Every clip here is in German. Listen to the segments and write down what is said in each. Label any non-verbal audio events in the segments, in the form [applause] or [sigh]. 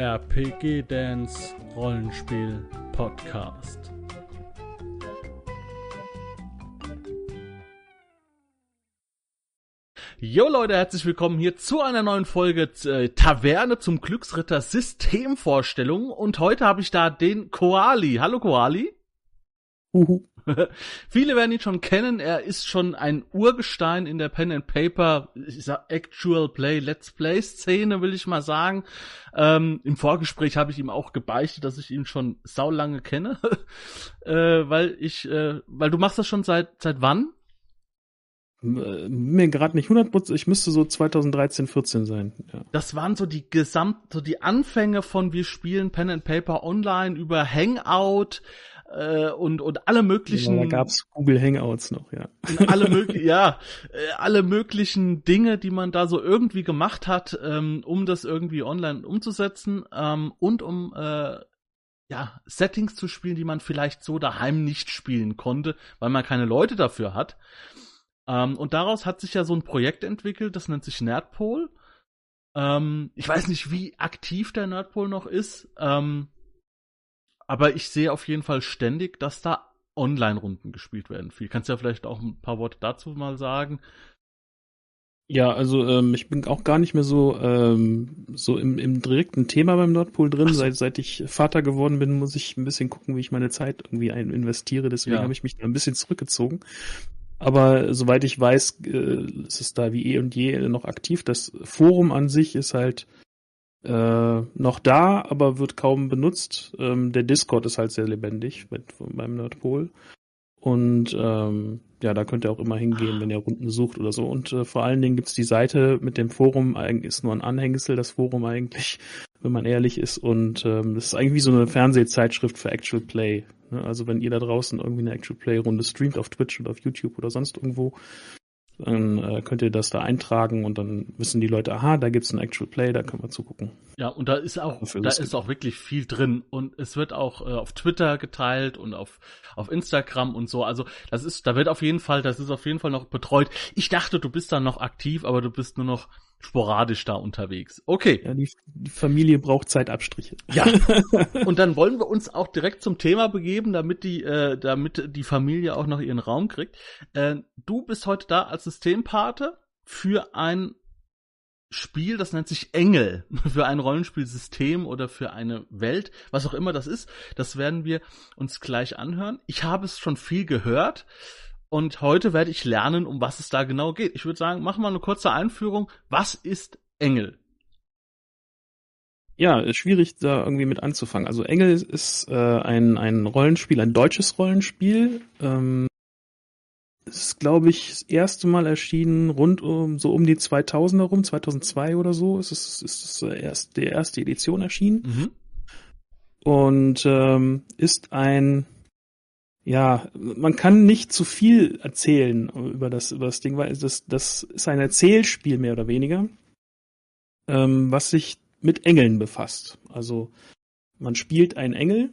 RPG Dance Rollenspiel Podcast. Jo Leute, herzlich willkommen hier zu einer neuen Folge äh, Taverne zum Glücksritter Systemvorstellung und heute habe ich da den Koali. Hallo Koali. Uhu. [laughs] Viele werden ihn schon kennen. Er ist schon ein Urgestein in der Pen and Paper ich sag, Actual Play Let's Play Szene, will ich mal sagen. Ähm, Im Vorgespräch habe ich ihm auch gebeichtet, dass ich ihn schon saulange kenne, [laughs] äh, weil ich, äh, weil du machst das schon seit seit wann? Äh, mir gerade nicht 100%, ich müsste so 2013, 14 sein. Ja. Das waren so die gesamt, so die Anfänge von wir spielen Pen and Paper online über Hangout, äh, und und alle möglichen. Ja, da gab's Google Hangouts noch, ja. Alle möglichen, ja, äh, alle möglichen Dinge, die man da so irgendwie gemacht hat, ähm, um das irgendwie online umzusetzen ähm, und um äh, ja Settings zu spielen, die man vielleicht so daheim nicht spielen konnte, weil man keine Leute dafür hat. Ähm, und daraus hat sich ja so ein Projekt entwickelt, das nennt sich Nerdpol. Ähm, ich weiß nicht, wie aktiv der Nerdpol noch ist. Ähm, aber ich sehe auf jeden Fall ständig, dass da Online-Runden gespielt werden. Viel kannst du ja vielleicht auch ein paar Worte dazu mal sagen. Ja, also ähm, ich bin auch gar nicht mehr so ähm, so im, im direkten Thema beim Nordpol drin. So. Seit, seit ich Vater geworden bin, muss ich ein bisschen gucken, wie ich meine Zeit irgendwie ein investiere. Deswegen ja. habe ich mich da ein bisschen zurückgezogen. Aber soweit ich weiß, äh, ist es da wie eh und je noch aktiv. Das Forum an sich ist halt äh, noch da, aber wird kaum benutzt. Ähm, der Discord ist halt sehr lebendig mit, beim Nerdpol. Und ähm, ja, da könnt ihr auch immer hingehen, wenn ihr Runden sucht oder so. Und äh, vor allen Dingen gibt's die Seite mit dem Forum, ist nur ein Anhängsel, das Forum eigentlich, [laughs] wenn man ehrlich ist. Und ähm, das ist eigentlich wie so eine Fernsehzeitschrift für Actual Play. Ne? Also wenn ihr da draußen irgendwie eine Actual Play-Runde streamt auf Twitch oder auf YouTube oder sonst irgendwo, dann äh, könnt ihr das da eintragen und dann wissen die Leute, aha, da gibt's ein Actual Play, da können wir zugucken. Ja, und da ist auch, da ist auch wirklich viel drin und es wird auch äh, auf Twitter geteilt und auf, auf Instagram und so. Also das ist, da wird auf jeden Fall, das ist auf jeden Fall noch betreut. Ich dachte, du bist da noch aktiv, aber du bist nur noch sporadisch da unterwegs. Okay. Ja, die, die Familie braucht Zeitabstriche. Ja. [laughs] Und dann wollen wir uns auch direkt zum Thema begeben, damit die, äh, damit die Familie auch noch ihren Raum kriegt. Äh, du bist heute da als Systempate für ein Spiel, das nennt sich Engel, [laughs] für ein Rollenspielsystem oder für eine Welt, was auch immer das ist. Das werden wir uns gleich anhören. Ich habe es schon viel gehört. Und heute werde ich lernen, um was es da genau geht. Ich würde sagen, machen wir eine kurze Einführung. Was ist Engel? Ja, ist schwierig da irgendwie mit anzufangen. Also Engel ist äh, ein, ein Rollenspiel, ein deutsches Rollenspiel. Ähm, ist, glaube ich, das erste Mal erschienen rund um so um die 2000er rum, 2002 oder so. Es ist, ist es erst die erste Edition erschienen. Mhm. Und ähm, ist ein ja, man kann nicht zu viel erzählen über das, über das Ding, weil das, das ist ein Erzählspiel mehr oder weniger, ähm, was sich mit Engeln befasst. Also man spielt einen Engel,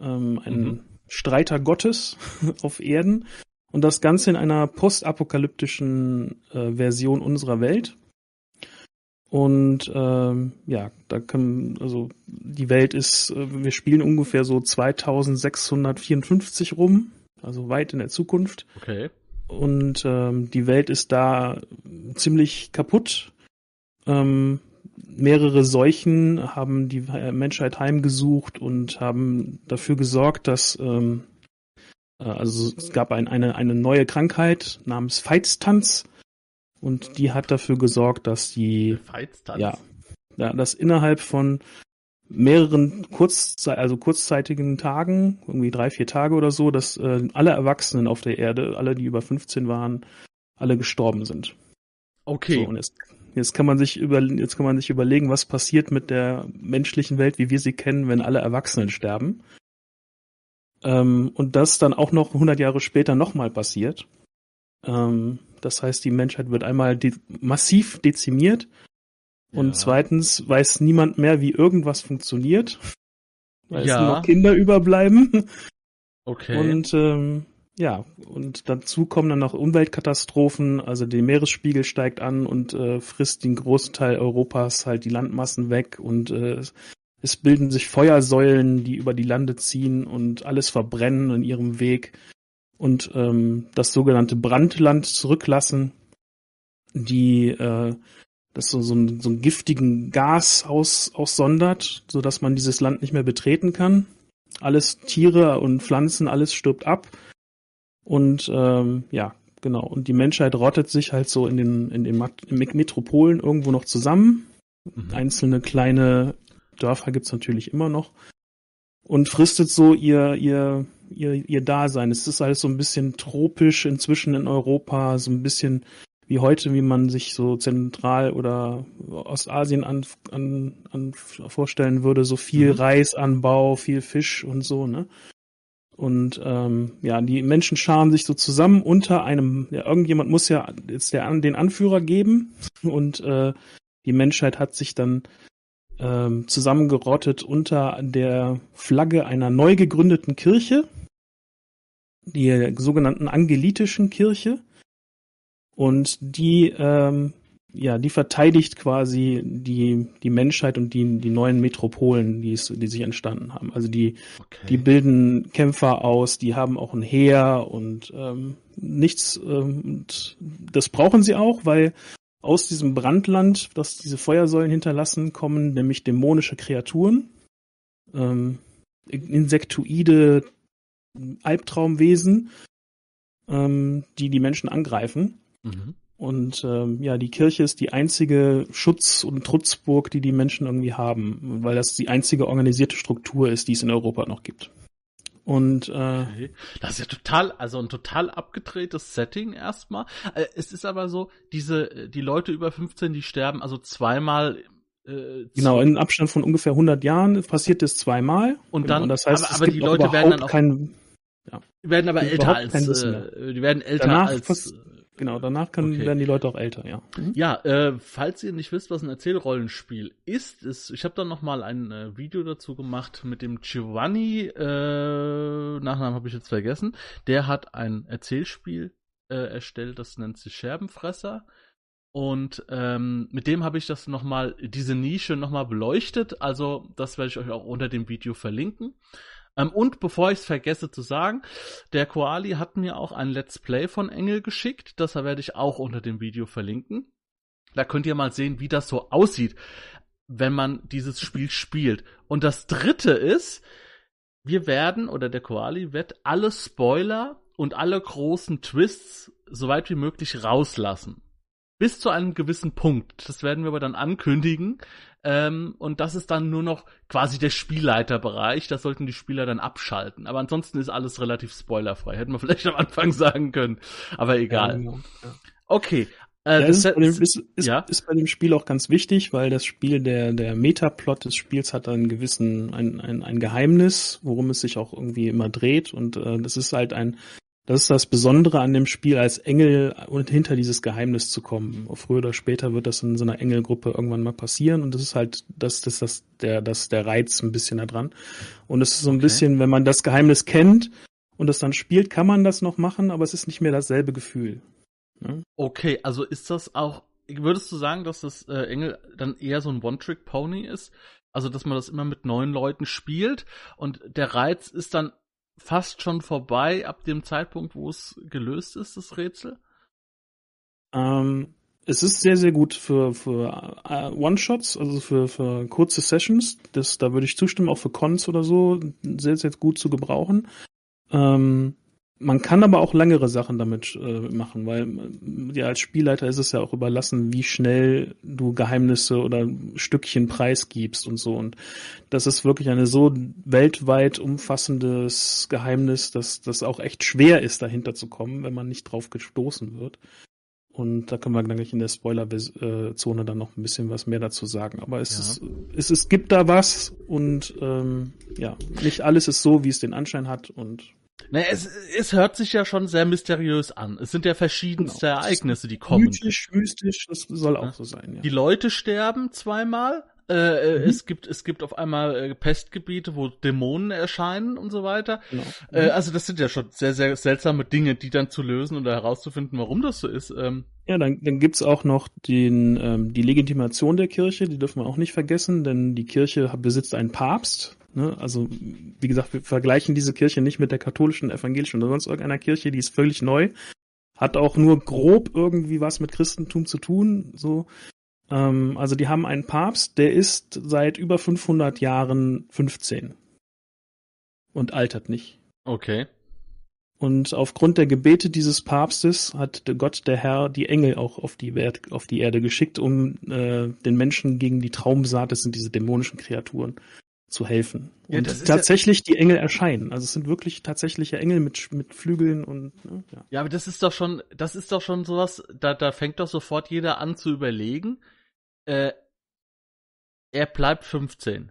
ähm, einen mhm. Streiter Gottes [laughs] auf Erden und das Ganze in einer postapokalyptischen äh, Version unserer Welt. Und ähm, ja, da können, also die Welt ist, äh, wir spielen ungefähr so 2654 rum, also weit in der Zukunft. Okay. Und ähm, die Welt ist da ziemlich kaputt. Ähm, mehrere Seuchen haben die Menschheit heimgesucht und haben dafür gesorgt, dass ähm, äh, also es gab ein, eine, eine neue Krankheit namens Feitstanz und die hat dafür gesorgt, dass die ja, ja, dass innerhalb von mehreren Kurzzei also kurzzeitigen Tagen, irgendwie drei, vier Tage oder so, dass äh, alle Erwachsenen auf der Erde, alle, die über 15 waren, alle gestorben sind. Okay. So, und jetzt, jetzt kann man sich über, jetzt kann man sich überlegen, was passiert mit der menschlichen Welt, wie wir sie kennen, wenn alle Erwachsenen sterben. Ähm, und das dann auch noch 100 Jahre später nochmal passiert. Ähm, das heißt, die Menschheit wird einmal de massiv dezimiert und ja. zweitens weiß niemand mehr, wie irgendwas funktioniert, weil ja. es nur noch Kinder überbleiben. Okay. Und ähm, ja, und dazu kommen dann noch Umweltkatastrophen, also der Meeresspiegel steigt an und äh, frisst den großen Teil Europas halt die Landmassen weg und äh, es bilden sich Feuersäulen, die über die Lande ziehen und alles verbrennen in ihrem Weg und ähm, das sogenannte Brandland zurücklassen, die äh, das so, so, ein, so einen giftigen Gas aus, aussondert, so dass man dieses Land nicht mehr betreten kann. Alles Tiere und Pflanzen, alles stirbt ab. Und ähm, ja, genau. Und die Menschheit rottet sich halt so in den, in den Metropolen irgendwo noch zusammen. Mhm. Einzelne kleine Dörfer gibt's natürlich immer noch. Und fristet so ihr, ihr, ihr, ihr Dasein. Es ist alles so ein bisschen tropisch inzwischen in Europa, so ein bisschen wie heute, wie man sich so Zentral- oder Ostasien an, an, an vorstellen würde, so viel mhm. Reisanbau, viel Fisch und so, ne? Und ähm, ja, die Menschen scharen sich so zusammen unter einem, ja, irgendjemand muss ja jetzt der, den Anführer geben und äh, die Menschheit hat sich dann ähm, zusammengerottet unter der Flagge einer neu gegründeten Kirche, die sogenannten angelitischen Kirche. Und die ähm, ja, die verteidigt quasi die, die Menschheit und die, die neuen Metropolen, die, es, die sich entstanden haben. Also die, okay. die bilden Kämpfer aus, die haben auch ein Heer und ähm, nichts, ähm, und das brauchen sie auch, weil aus diesem Brandland, das diese Feuersäulen hinterlassen, kommen nämlich dämonische Kreaturen, ähm, insektoide Albtraumwesen, ähm, die die Menschen angreifen. Mhm. Und ähm, ja, die Kirche ist die einzige Schutz- und Trutzburg, die die Menschen irgendwie haben, weil das die einzige organisierte Struktur ist, die es in Europa noch gibt. Und äh, okay. das ist ja total, also ein total abgedrehtes Setting erstmal. Äh, es ist aber so, diese die Leute über 15, die sterben also zweimal äh, genau, in Abstand von ungefähr 100 Jahren passiert das zweimal. Und dann, und das heißt, aber, aber die Leute werden dann auch kein, ja, werden aber älter als, äh, die werden älter Danach als, Genau, danach können, okay. werden die Leute auch älter, ja. Mhm. Ja, äh, falls ihr nicht wisst, was ein Erzählrollenspiel ist, ist ich habe da noch mal ein äh, Video dazu gemacht mit dem Giovanni, äh, Nachnamen habe ich jetzt vergessen. Der hat ein Erzählspiel äh, erstellt, das nennt sich Scherbenfresser. Und ähm, mit dem habe ich das noch mal diese Nische noch mal beleuchtet. Also das werde ich euch auch unter dem Video verlinken. Ähm, und bevor ich es vergesse zu sagen, der Koali hat mir auch ein Let's Play von Engel geschickt. Das werde ich auch unter dem Video verlinken. Da könnt ihr mal sehen, wie das so aussieht, wenn man dieses Spiel spielt. Und das dritte ist, wir werden, oder der Koali wird alle Spoiler und alle großen Twists so weit wie möglich rauslassen. Bis zu einem gewissen Punkt. Das werden wir aber dann ankündigen. Ähm, und das ist dann nur noch quasi der Spielleiterbereich. Das sollten die Spieler dann abschalten. Aber ansonsten ist alles relativ spoilerfrei. Hätten wir vielleicht am Anfang [laughs] sagen können. Aber egal. Ja, genau. ja. Okay. Äh, ja, ist, bei dem, ist, ist, ja? ist bei dem Spiel auch ganz wichtig, weil das Spiel, der, der Metaplot des Spiels hat einen gewissen, ein, ein, ein Geheimnis, worum es sich auch irgendwie immer dreht. Und äh, das ist halt ein das ist das Besondere an dem Spiel, als Engel und hinter dieses Geheimnis zu kommen. Früher oder später wird das in so einer Engelgruppe irgendwann mal passieren und das ist halt, das, das, das, der, das, der Reiz ein bisschen da dran. Und es ist so ein okay. bisschen, wenn man das Geheimnis kennt und es dann spielt, kann man das noch machen, aber es ist nicht mehr dasselbe Gefühl. Ne? Okay, also ist das auch, würdest du sagen, dass das äh, Engel dann eher so ein One-Trick-Pony ist? Also, dass man das immer mit neuen Leuten spielt und der Reiz ist dann fast schon vorbei ab dem Zeitpunkt, wo es gelöst ist, das Rätsel? Ähm, es ist sehr, sehr gut für, für uh, One-Shots, also für, für kurze Sessions. Das, da würde ich zustimmen, auch für Cons oder so, sehr, sehr gut zu gebrauchen. Ähm, man kann aber auch längere Sachen damit äh, machen, weil äh, ja als Spielleiter ist es ja auch überlassen, wie schnell du Geheimnisse oder Stückchen preisgibst und so. Und das ist wirklich eine so weltweit umfassendes Geheimnis, dass das auch echt schwer ist, dahinter zu kommen, wenn man nicht drauf gestoßen wird. Und da können wir gleich in der Spoiler-Zone dann noch ein bisschen was mehr dazu sagen. Aber es, ja. ist, es, es gibt da was und ähm, ja, nicht alles ist so, wie es den Anschein hat und naja, es, es hört sich ja schon sehr mysteriös an. Es sind ja verschiedenste genau. Ereignisse, die kommen. Mythisch, mystisch, das soll auch so sein, ja. Die Leute sterben zweimal, Äh, mhm. Es gibt es gibt auf einmal äh, Pestgebiete, wo Dämonen erscheinen und so weiter. Genau. Mhm. Äh, also das sind ja schon sehr sehr seltsame Dinge, die dann zu lösen oder herauszufinden, warum das so ist. Ähm. Ja, dann, dann gibt's auch noch den ähm, die Legitimation der Kirche, die dürfen wir auch nicht vergessen, denn die Kirche besitzt einen Papst. Ne? Also wie gesagt, wir vergleichen diese Kirche nicht mit der katholischen, evangelischen oder sonst irgendeiner Kirche, die ist völlig neu hat auch nur grob irgendwie was mit Christentum zu tun, so. Ähm, also die haben einen Papst, der ist seit über 500 Jahren 15 und altert nicht. Okay. Und aufgrund der Gebete dieses Papstes hat Gott, der Herr, die Engel auch auf die, Wert, auf die Erde geschickt, um äh, den Menschen gegen die Traumsaat, das sind diese dämonischen Kreaturen, zu helfen. Ja, und tatsächlich ja, die Engel erscheinen. Also es sind wirklich tatsächliche Engel mit, mit Flügeln und ne, ja. ja, aber das ist doch schon, das ist doch schon sowas, da, da fängt doch sofort jeder an zu überlegen. Äh, er bleibt 15.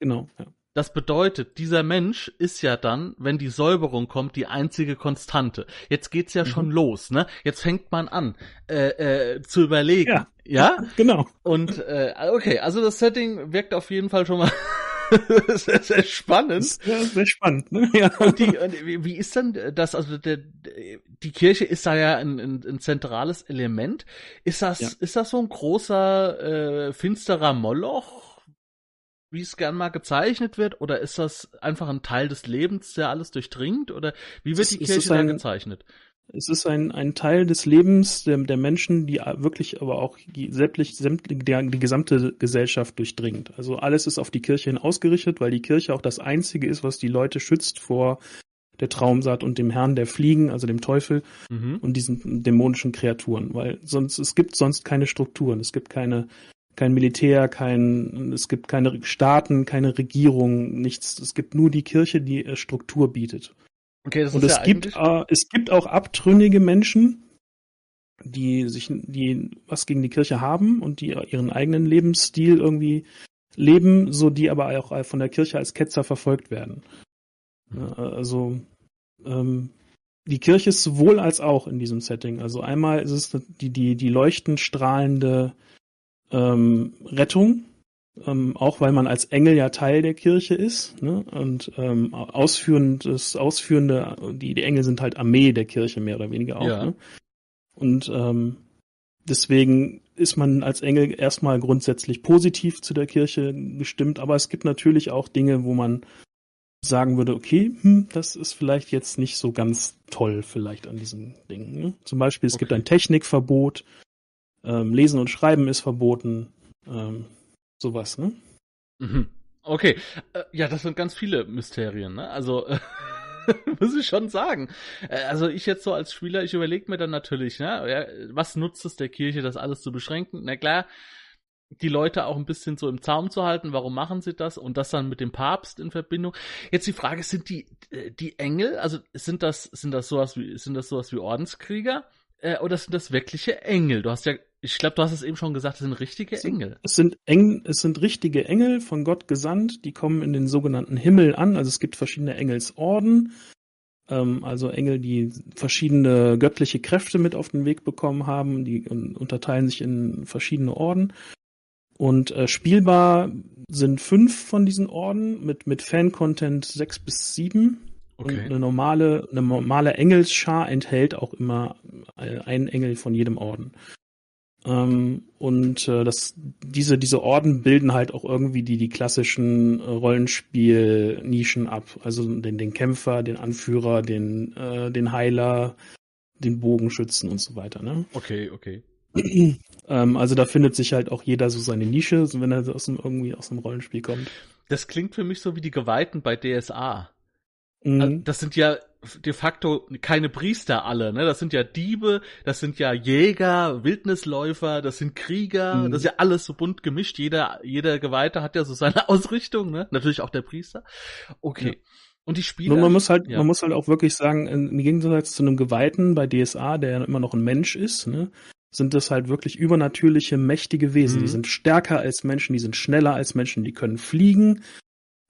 Genau, ja. Das bedeutet, dieser Mensch ist ja dann, wenn die Säuberung kommt, die einzige Konstante. Jetzt geht's ja mhm. schon los, ne? Jetzt fängt man an äh, äh, zu überlegen. Ja, ja? [laughs] genau. Und äh, okay, also das Setting wirkt auf jeden Fall schon mal [laughs] [laughs] sehr, sehr spannend. Ja, sehr spannend, ne? Ja. Und, die, wie ist denn das, also der, die Kirche ist da ja ein, ein, ein zentrales Element. Ist das, ja. ist das so ein großer, äh, finsterer Moloch, wie es gern mal gezeichnet wird, oder ist das einfach ein Teil des Lebens, der alles durchdringt, oder wie wird die Kirche da gezeichnet? Es ist ein, ein Teil des Lebens der, der Menschen, die wirklich aber auch sämtlich, sämtlich die, die gesamte Gesellschaft durchdringt. Also alles ist auf die Kirche hin ausgerichtet, weil die Kirche auch das Einzige ist, was die Leute schützt vor der Traumsaat und dem Herrn der Fliegen, also dem Teufel mhm. und diesen dämonischen Kreaturen, weil sonst es gibt sonst keine Strukturen, es gibt keine kein Militär, kein es gibt keine Staaten, keine Regierung, nichts. Es gibt nur die Kirche, die äh, Struktur bietet. Okay, das und ist es ja gibt äh, es gibt auch abtrünnige Menschen, die sich die was gegen die Kirche haben und die ihren eigenen Lebensstil irgendwie leben, so die aber auch von der Kirche als Ketzer verfolgt werden. Also ähm, die Kirche ist sowohl als auch in diesem Setting. Also einmal ist es die die die leuchtend strahlende ähm, Rettung, ähm, auch weil man als Engel ja Teil der Kirche ist ne? und ähm, ausführendes, ausführende, die, die Engel sind halt Armee der Kirche mehr oder weniger auch. Ja. Ne? Und ähm, deswegen ist man als Engel erstmal grundsätzlich positiv zu der Kirche gestimmt, aber es gibt natürlich auch Dinge, wo man sagen würde, okay, hm, das ist vielleicht jetzt nicht so ganz toll vielleicht an diesem Ding. Ne? Zum Beispiel, es okay. gibt ein Technikverbot, ähm, Lesen und Schreiben ist verboten. Ähm, sowas, ne? Mhm. Okay, äh, ja, das sind ganz viele Mysterien, ne? Also [laughs] muss ich schon sagen. Äh, also ich jetzt so als Spieler, ich überlege mir dann natürlich, ne, was nutzt es der Kirche, das alles zu beschränken? Na klar, die Leute auch ein bisschen so im Zaum zu halten, warum machen sie das? Und das dann mit dem Papst in Verbindung. Jetzt die Frage, sind die, äh, die Engel, also sind das, sind das sowas wie, sind das sowas wie Ordenskrieger? Oder sind das wirkliche Engel? Du hast ja ich glaube, du hast es eben schon gesagt, es sind richtige Engel. Es sind Engel, es sind richtige Engel von Gott gesandt, die kommen in den sogenannten Himmel an. Also es gibt verschiedene Engelsorden, ähm, also Engel, die verschiedene göttliche Kräfte mit auf den Weg bekommen haben, die unterteilen sich in verschiedene Orden. Und äh, spielbar sind fünf von diesen Orden mit, mit Fan-Content sechs bis sieben. Okay. Und eine normale, eine normale Engelsschar enthält auch immer äh, einen Engel von jedem Orden. Ähm, und äh, das, diese, diese Orden bilden halt auch irgendwie die, die klassischen äh, Rollenspiel-Nischen ab. Also den, den Kämpfer, den Anführer, den, äh, den Heiler, den Bogenschützen und so weiter. Ne? Okay, okay. [clears throat] ähm, also da findet sich halt auch jeder so seine Nische, wenn er aus dem, irgendwie aus dem Rollenspiel kommt. Das klingt für mich so wie die Geweihten bei DSA. Mhm. Das sind ja de facto keine Priester alle, ne? Das sind ja Diebe, das sind ja Jäger, Wildnisläufer, das sind Krieger, mhm. das ist ja alles so bunt gemischt. Jeder, jeder Geweihte hat ja so seine [laughs] Ausrichtung, ne? Natürlich auch der Priester. Okay. Ja. Und die Spieler. Man muss halt, ja. man muss halt auch wirklich sagen, im Gegensatz zu einem Geweihten bei DSA, der ja immer noch ein Mensch ist, ne? sind das halt wirklich übernatürliche, mächtige Wesen. Mhm. Die sind stärker als Menschen, die sind schneller als Menschen, die können fliegen,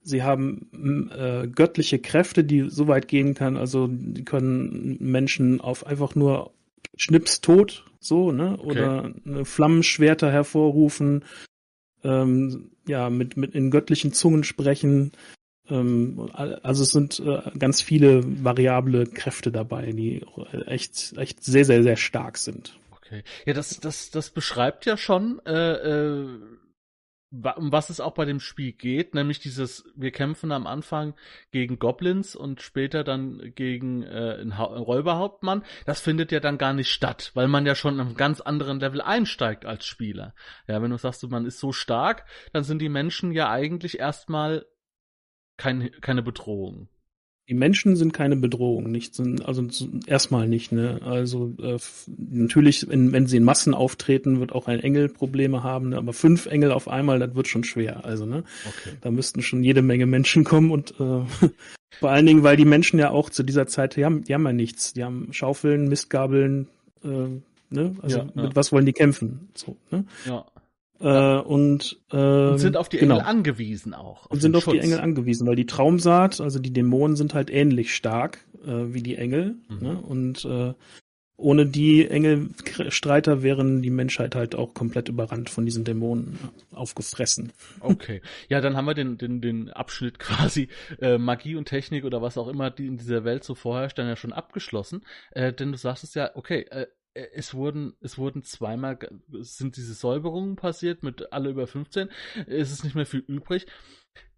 Sie haben äh, göttliche Kräfte, die so weit gehen kann, also die können Menschen auf einfach nur Schnips tot, so, ne? Okay. Oder eine Flammenschwerter hervorrufen. ähm, ja, mit, mit in göttlichen Zungen sprechen. Ähm, also es sind äh, ganz viele variable Kräfte dabei, die echt, echt sehr, sehr, sehr stark sind. Okay. Ja, das, das, das beschreibt ja schon, äh, äh, um was es auch bei dem Spiel geht, nämlich dieses, wir kämpfen am Anfang gegen Goblins und später dann gegen äh, einen, ha Räuberhauptmann. Das findet ja dann gar nicht statt, weil man ja schon einem ganz anderen Level einsteigt als Spieler. Ja, wenn du sagst, man ist so stark, dann sind die Menschen ja eigentlich erstmal kein, keine Bedrohung. Die Menschen sind keine Bedrohung, nicht sind, also erstmal nicht, ne? Also äh, natürlich, wenn, wenn sie in Massen auftreten, wird auch ein Engel Probleme haben, ne? aber fünf Engel auf einmal, das wird schon schwer. Also, ne? Okay. Da müssten schon jede Menge Menschen kommen und äh, [laughs] vor allen Dingen, weil die Menschen ja auch zu dieser Zeit, die haben, die haben ja nichts. Die haben Schaufeln, Mistgabeln, äh, ne? Also ja, ja. mit was wollen die kämpfen? So, ne? Ja. Äh, und, äh, und sind auf die genau. Engel angewiesen auch. Und sind auf Schutz. die Engel angewiesen, weil die Traumsaat, also die Dämonen sind halt ähnlich stark äh, wie die Engel. Mhm. Ne? Und äh, ohne die Engelstreiter wären die Menschheit halt auch komplett überrannt von diesen Dämonen aufgefressen. Okay. Ja, dann haben wir den, den, den Abschnitt [laughs] quasi äh, Magie und Technik oder was auch immer, die in dieser Welt so vorherrscht, dann ja schon abgeschlossen. Äh, denn du sagst es ja, okay, äh, es wurden, es wurden zweimal, sind diese Säuberungen passiert mit alle über 15, es ist nicht mehr viel übrig.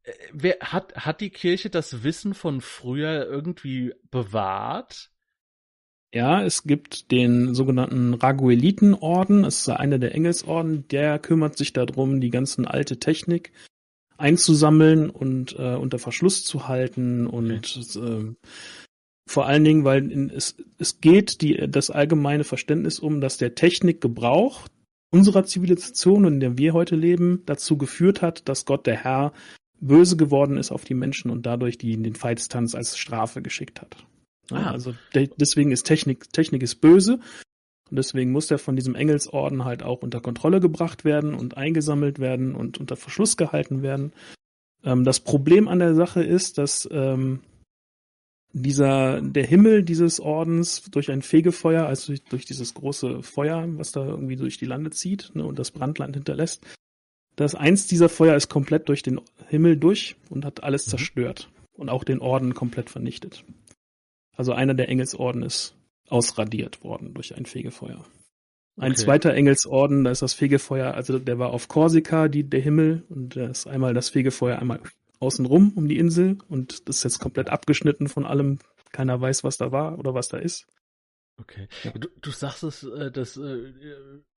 Äh, wer, hat, hat die Kirche das Wissen von früher irgendwie bewahrt? Ja, es gibt den sogenannten Raguelitenorden, es ist einer der Engelsorden, der kümmert sich darum, die ganzen alte Technik einzusammeln und äh, unter Verschluss zu halten und okay. äh, vor allen Dingen, weil in, es, es geht die, das allgemeine Verständnis um, dass der Technikgebrauch unserer Zivilisation, in der wir heute leben, dazu geführt hat, dass Gott, der Herr, böse geworden ist auf die Menschen und dadurch die den Feitstanz als Strafe geschickt hat. Ah. Also de deswegen ist Technik, Technik ist böse und deswegen muss der von diesem Engelsorden halt auch unter Kontrolle gebracht werden und eingesammelt werden und unter Verschluss gehalten werden. Ähm, das Problem an der Sache ist, dass ähm, dieser, der Himmel dieses Ordens durch ein Fegefeuer, also durch, durch dieses große Feuer, was da irgendwie durch die Lande zieht ne, und das Brandland hinterlässt, das eins dieser Feuer ist komplett durch den Himmel durch und hat alles mhm. zerstört und auch den Orden komplett vernichtet. Also einer der Engelsorden ist ausradiert worden durch ein Fegefeuer. Ein okay. zweiter Engelsorden, da ist das Fegefeuer, also der war auf Korsika, die, der Himmel, und da ist einmal das Fegefeuer einmal außenrum um die Insel und das ist jetzt komplett abgeschnitten von allem. Keiner weiß, was da war oder was da ist. Okay. Ja. Du, du sagst es, äh, dass äh,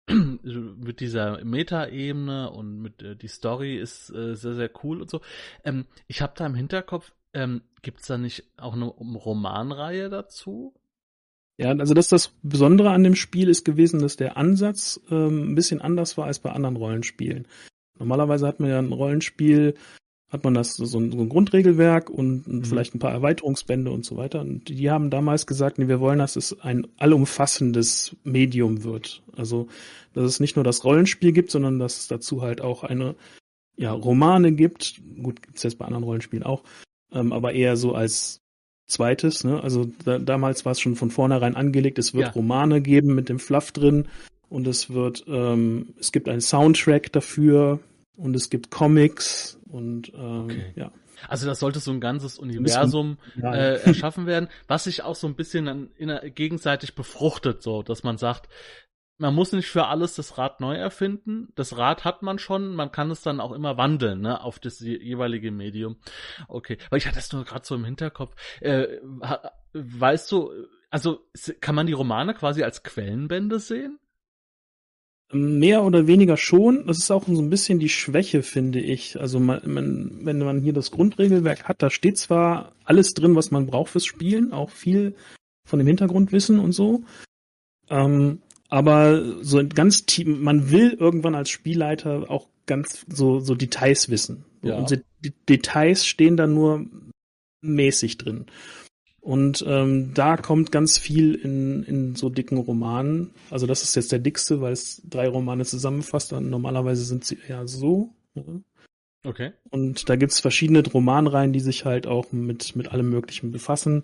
[clears throat] mit dieser Meta-Ebene und mit äh, die Story ist äh, sehr, sehr cool und so. Ähm, ich habe da im Hinterkopf, ähm, gibt es da nicht auch eine Romanreihe dazu? Ja, also das das Besondere an dem Spiel ist gewesen, dass der Ansatz ähm, ein bisschen anders war als bei anderen Rollenspielen. Normalerweise hat man ja ein Rollenspiel, hat man das so ein, so ein Grundregelwerk und mhm. vielleicht ein paar Erweiterungsbände und so weiter. Und die haben damals gesagt, nee, wir wollen, dass es ein allumfassendes Medium wird. Also, dass es nicht nur das Rollenspiel gibt, sondern dass es dazu halt auch eine, ja, Romane gibt. Gut, gibt's jetzt bei anderen Rollenspielen auch, ähm, aber eher so als zweites, ne? Also da, damals war es schon von vornherein angelegt, es wird ja. Romane geben mit dem Fluff drin und es wird, ähm, es gibt einen Soundtrack dafür und es gibt Comics und ähm, okay. ja. Also das sollte so ein ganzes Universum äh, erschaffen werden, was sich auch so ein bisschen dann in, gegenseitig befruchtet, so dass man sagt, man muss nicht für alles das Rad neu erfinden. Das Rad hat man schon, man kann es dann auch immer wandeln, ne, auf das jeweilige Medium. Okay, weil ich hatte das nur gerade so im Hinterkopf. Äh, weißt du, also kann man die Romane quasi als Quellenbände sehen? Mehr oder weniger schon. Das ist auch so ein bisschen die Schwäche, finde ich. Also man, man, wenn man hier das Grundregelwerk hat, da steht zwar alles drin, was man braucht fürs Spielen, auch viel von dem Hintergrundwissen und so. Ähm, aber so ganz tief, man will irgendwann als Spielleiter auch ganz so, so Details wissen. Ja. Und die Details stehen da nur mäßig drin. Und ähm, da kommt ganz viel in, in so dicken Romanen. Also das ist jetzt der dickste, weil es drei Romane zusammenfasst. Und normalerweise sind sie eher so. Ne? Okay. Und da gibt's verschiedene Romanreihen, die sich halt auch mit, mit allem Möglichen befassen.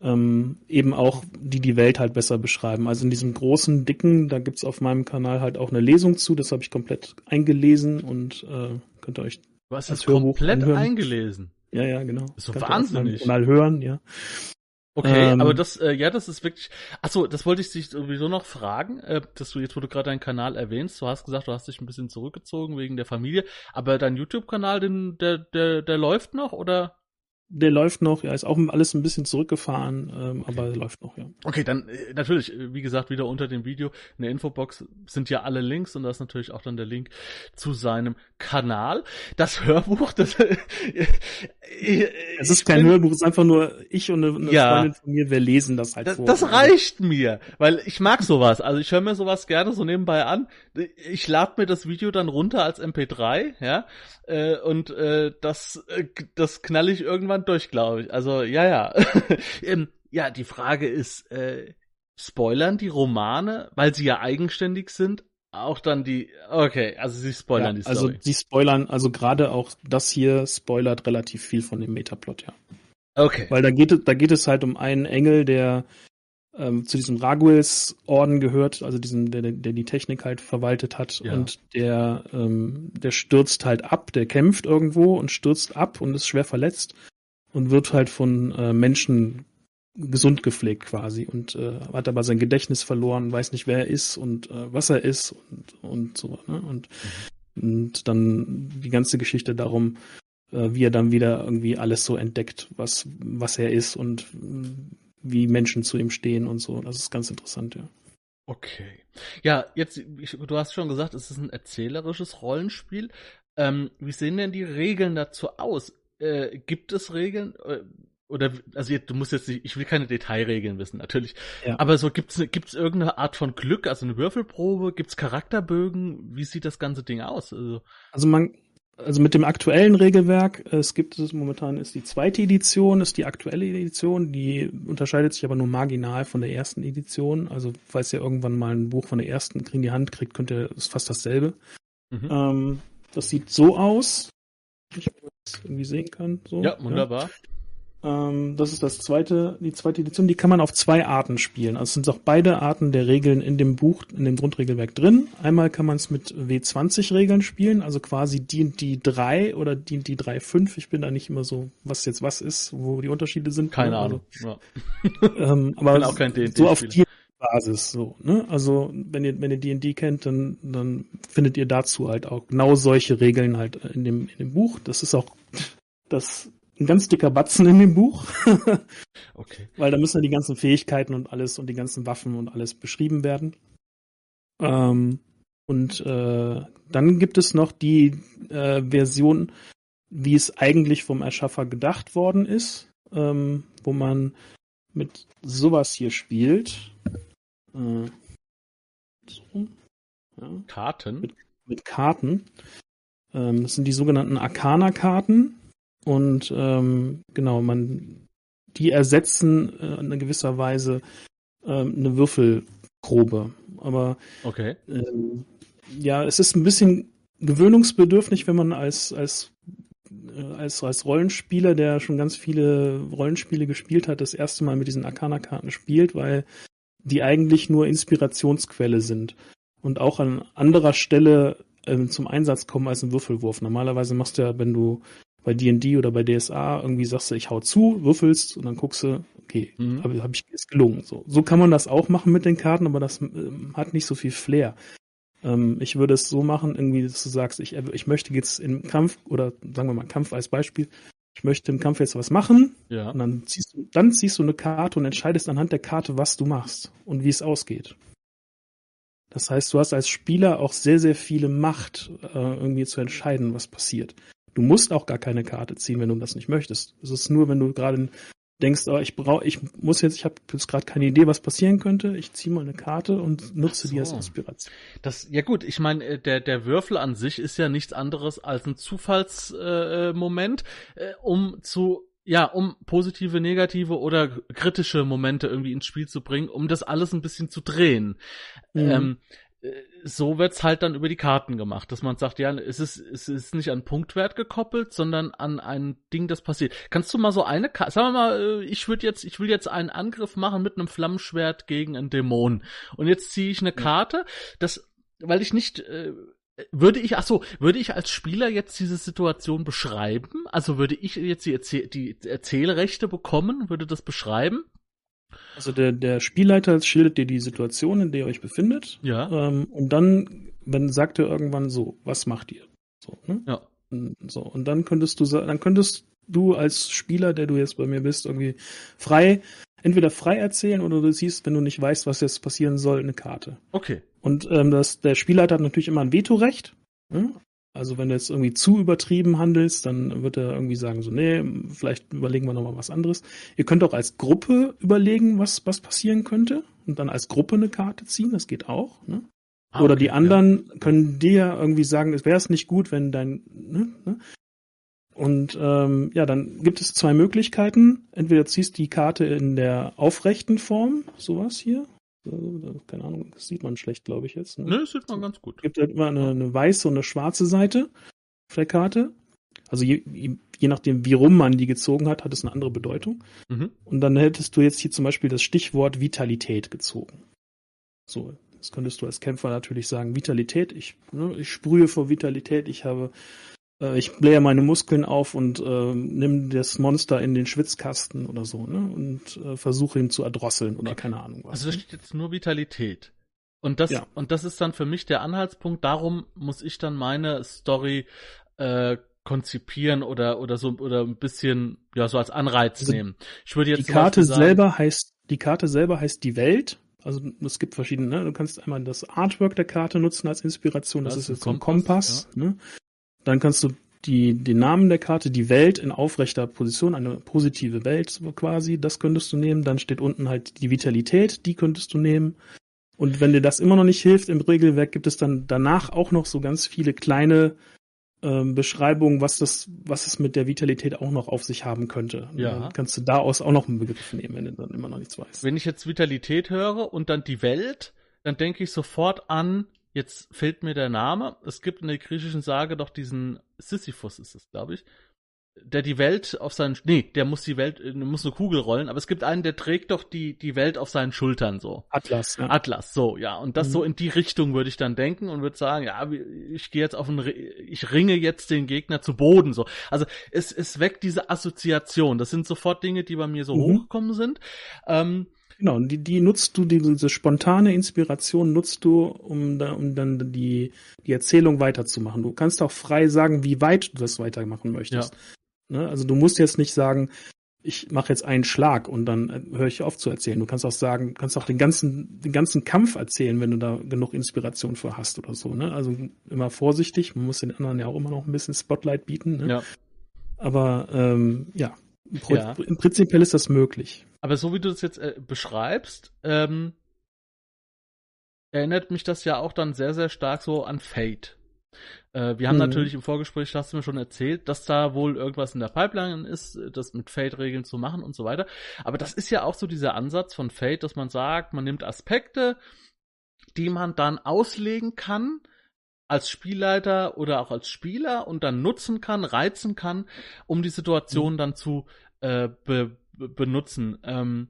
ähm, eben auch, die die Welt halt besser beschreiben. Also in diesem großen, dicken, da gibt's auf meinem Kanal halt auch eine Lesung zu, das habe ich komplett eingelesen und äh, könnt ihr euch hast das komplett anhören. eingelesen. Ja, ja, genau. So wahnsinnig. Mal hören, ja. Okay, ähm, aber das, äh, ja, das ist wirklich. Achso, das wollte ich dich sowieso noch fragen, äh, dass du jetzt, wo du gerade deinen Kanal erwähnst, du hast gesagt, du hast dich ein bisschen zurückgezogen wegen der Familie, aber dein YouTube-Kanal, der, der, der läuft noch oder? Der läuft noch, ja, ist auch alles ein bisschen zurückgefahren, ähm, okay. aber läuft noch, ja. Okay, dann äh, natürlich, äh, wie gesagt, wieder unter dem Video in der Infobox sind ja alle Links und da ist natürlich auch dann der Link zu seinem Kanal. Das Hörbuch, das [laughs] äh, es ist kein bin, Hörbuch, es ist einfach nur ich und eine, eine ja, Freundin von mir, wir lesen das halt das, vor. Das reicht mir, weil ich mag sowas. Also ich höre mir sowas gerne so nebenbei an. Ich lade mir das Video dann runter als MP3, ja, und äh, das, das knall ich irgendwann durch, glaube ich. Also ja, ja. [laughs] ähm, ja, die Frage ist, äh, spoilern die Romane, weil sie ja eigenständig sind, auch dann die, okay, also sie spoilern ja, die also Story. Also sie spoilern, also gerade auch das hier spoilert relativ viel von dem Metaplot, ja. Okay. Weil da geht, da geht es halt um einen Engel, der ähm, zu diesem Raguels Orden gehört, also diesen, der, der die Technik halt verwaltet hat ja. und der, ähm, der stürzt halt ab, der kämpft irgendwo und stürzt ab und ist schwer verletzt und wird halt von äh, Menschen gesund gepflegt quasi und äh, hat aber sein Gedächtnis verloren, weiß nicht, wer er ist und äh, was er ist und, und so. Ne? Und, mhm. und dann die ganze Geschichte darum, äh, wie er dann wieder irgendwie alles so entdeckt, was, was er ist und äh, wie Menschen zu ihm stehen und so. Das ist ganz interessant, ja. Okay. Ja, jetzt, ich, du hast schon gesagt, es ist ein erzählerisches Rollenspiel. Ähm, wie sehen denn die Regeln dazu aus? Äh, gibt es Regeln? Äh, oder also du musst jetzt nicht, ich will keine Detailregeln wissen, natürlich. Ja. Aber so gibt's gibt's irgendeine Art von Glück, also eine Würfelprobe, gibt's Charakterbögen, wie sieht das ganze Ding aus? Also, also man also mit dem aktuellen Regelwerk, es gibt es momentan ist die zweite Edition, ist die aktuelle Edition, die unterscheidet sich aber nur marginal von der ersten Edition. Also falls ihr irgendwann mal ein Buch von der ersten in die Hand kriegt, könnt ihr ist fast dasselbe. Mhm. Ähm, das sieht so aus. Ich irgendwie sehen kann. So, ja, wunderbar. Ja. Ähm, das ist das zweite, die zweite Edition. Die kann man auf zwei Arten spielen. Also es sind auch beide Arten der Regeln in dem Buch, in dem Grundregelwerk drin. Einmal kann man es mit W20 Regeln spielen, also quasi D&D 3 oder D&D 3.5. Ich bin da nicht immer so, was jetzt was ist, wo die Unterschiede sind. Keine also, Ahnung. Ja. [laughs] ähm, aber auch kein so auf die Basis so, ne? Also wenn ihr wenn ihr D&D kennt, dann dann findet ihr dazu halt auch genau solche Regeln halt in dem in dem Buch. Das ist auch das ein ganz dicker Batzen in dem Buch. [laughs] okay. Weil da müssen ja die ganzen Fähigkeiten und alles und die ganzen Waffen und alles beschrieben werden. Ähm, und äh, dann gibt es noch die äh, Version, wie es eigentlich vom Erschaffer gedacht worden ist, ähm, wo man mit sowas hier spielt. Äh, so. ja. Karten? Mit, mit Karten. Ähm, das sind die sogenannten Arcana-Karten. Und ähm, genau, man die ersetzen äh, in gewisser Weise ähm, eine Würfelprobe. Aber okay. ähm, ja, es ist ein bisschen gewöhnungsbedürftig, wenn man als als äh, als als Rollenspieler, der schon ganz viele Rollenspiele gespielt hat, das erste Mal mit diesen Arcana-Karten spielt, weil die eigentlich nur Inspirationsquelle sind und auch an anderer Stelle ähm, zum Einsatz kommen als ein Würfelwurf. Normalerweise machst du ja, wenn du bei D&D oder bei DSA irgendwie sagst du, ich hau zu, würfelst und dann guckst du, okay, mhm. habe hab ich ist gelungen. So, so kann man das auch machen mit den Karten, aber das äh, hat nicht so viel Flair. Ähm, ich würde es so machen, irgendwie, dass du sagst, ich, ich möchte jetzt im Kampf oder sagen wir mal Kampf als Beispiel, ich möchte im Kampf jetzt was machen. Ja. Und dann ziehst du, dann ziehst du eine Karte und entscheidest anhand der Karte, was du machst und wie es ausgeht. Das heißt, du hast als Spieler auch sehr, sehr viele Macht, äh, irgendwie zu entscheiden, was passiert. Du musst auch gar keine Karte ziehen, wenn du das nicht möchtest. Es ist nur, wenn du gerade denkst, oh, ich brauche, ich muss jetzt, ich habe jetzt gerade keine Idee, was passieren könnte. Ich ziehe mal eine Karte und nutze so. die als Inspiration. Das, ja gut, ich meine, äh, der der Würfel an sich ist ja nichts anderes als ein Zufallsmoment, äh, äh, um zu ja, um positive, negative oder kritische Momente irgendwie ins Spiel zu bringen, um das alles ein bisschen zu drehen. Mhm. Ähm, so wird's halt dann über die Karten gemacht, dass man sagt, ja, es ist, es ist nicht an Punktwert gekoppelt, sondern an ein Ding, das passiert. Kannst du mal so eine Karte, sagen wir mal, äh, ich würde jetzt, ich will jetzt einen Angriff machen mit einem Flammenschwert gegen einen Dämon. Und jetzt ziehe ich eine Karte, das, weil ich nicht, äh, würde ich, ach so, würde ich als Spieler jetzt diese Situation beschreiben? Also würde ich jetzt die, Erzähl die Erzählrechte bekommen, würde das beschreiben? Also der, der Spielleiter schildert dir die Situation, in der ihr euch befindet. Ja. Ähm, und dann, wenn sagt er irgendwann so, was macht ihr? So, ne? Ja. Und, so, und dann könntest du dann könntest du als Spieler, der du jetzt bei mir bist, irgendwie frei, entweder frei erzählen oder du siehst, wenn du nicht weißt, was jetzt passieren soll, eine Karte. Okay. Und ähm, das, der Spielleiter hat natürlich immer ein Vetorecht. Ne? Also wenn du jetzt irgendwie zu übertrieben handelst, dann wird er irgendwie sagen so, nee, vielleicht überlegen wir nochmal was anderes. Ihr könnt auch als Gruppe überlegen, was, was passieren könnte und dann als Gruppe eine Karte ziehen, das geht auch. Ne? Ah, Oder okay, die anderen ja. können dir irgendwie sagen, es wäre es nicht gut, wenn dein, ne, ne? Und ähm, ja, dann gibt es zwei Möglichkeiten. Entweder ziehst die Karte in der aufrechten Form, sowas hier, keine Ahnung, das sieht man schlecht, glaube ich jetzt. Ne, Nö, das sieht man ganz gut. Es gibt halt immer eine, eine weiße und eine schwarze Seite auf der Karte. Also je, je nachdem, wie rum man die gezogen hat, hat es eine andere Bedeutung. Mhm. Und dann hättest du jetzt hier zum Beispiel das Stichwort Vitalität gezogen. So, das könntest du als Kämpfer natürlich sagen, Vitalität, ich, ne, ich sprühe vor Vitalität, ich habe ich blähe meine Muskeln auf und äh, nimm das Monster in den Schwitzkasten oder so, ne? Und äh, versuche ihn zu erdrosseln oder keine Ahnung was. Also da steht jetzt nur Vitalität. Und das, ja. und das ist dann für mich der Anhaltspunkt. Darum muss ich dann meine Story äh, konzipieren oder oder so oder ein bisschen ja so als Anreiz also nehmen. Ich würde jetzt die Karte sagen, selber heißt die Karte selber heißt die Welt. Also es gibt verschiedene. Ne? Du kannst einmal das Artwork der Karte nutzen als Inspiration. Das, das ist jetzt so ein Kompass. Ja. Ne? Dann kannst du die, den Namen der Karte, die Welt in aufrechter Position, eine positive Welt quasi, das könntest du nehmen. Dann steht unten halt die Vitalität, die könntest du nehmen. Und wenn dir das immer noch nicht hilft im Regelwerk, gibt es dann danach auch noch so ganz viele kleine ähm, Beschreibungen, was das, was es mit der Vitalität auch noch auf sich haben könnte. Ja. Dann kannst du da aus auch noch einen Begriff nehmen, wenn du dann immer noch nichts weißt. Wenn ich jetzt Vitalität höre und dann die Welt, dann denke ich sofort an Jetzt fällt mir der Name. Es gibt in der griechischen Sage doch diesen Sisyphus, ist es, glaube ich, der die Welt auf seinen, nee, der muss die Welt, muss eine Kugel rollen, aber es gibt einen, der trägt doch die, die Welt auf seinen Schultern so. Atlas, ja. Atlas, so, ja. Und das mhm. so in die Richtung würde ich dann denken und würde sagen, ja, ich gehe jetzt auf ein, ich ringe jetzt den Gegner zu Boden, so. Also, es, es weckt diese Assoziation. Das sind sofort Dinge, die bei mir so mhm. hochgekommen sind. Ähm, Genau, die, die nutzt du, diese spontane Inspiration nutzt du, um, da, um dann die, die Erzählung weiterzumachen. Du kannst auch frei sagen, wie weit du das weitermachen möchtest. Ja. Ne? Also du musst jetzt nicht sagen, ich mache jetzt einen Schlag und dann äh, höre ich auf zu erzählen. Du kannst auch sagen, kannst auch den ganzen, den ganzen Kampf erzählen, wenn du da genug Inspiration für hast oder so. Ne? Also immer vorsichtig, man muss den anderen ja auch immer noch ein bisschen Spotlight bieten. Ne? Ja. Aber ähm, ja, ja. Im Prinzip ist das möglich. Aber so wie du das jetzt äh, beschreibst, ähm, erinnert mich das ja auch dann sehr, sehr stark so an Fate. Äh, wir haben mhm. natürlich im Vorgespräch, hast du mir schon erzählt, dass da wohl irgendwas in der Pipeline ist, das mit Fate-Regeln zu machen und so weiter. Aber das ist ja auch so dieser Ansatz von Fate, dass man sagt, man nimmt Aspekte, die man dann auslegen kann, als Spielleiter oder auch als Spieler und dann nutzen kann, reizen kann, um die Situation mhm. dann zu äh, be benutzen. Ähm,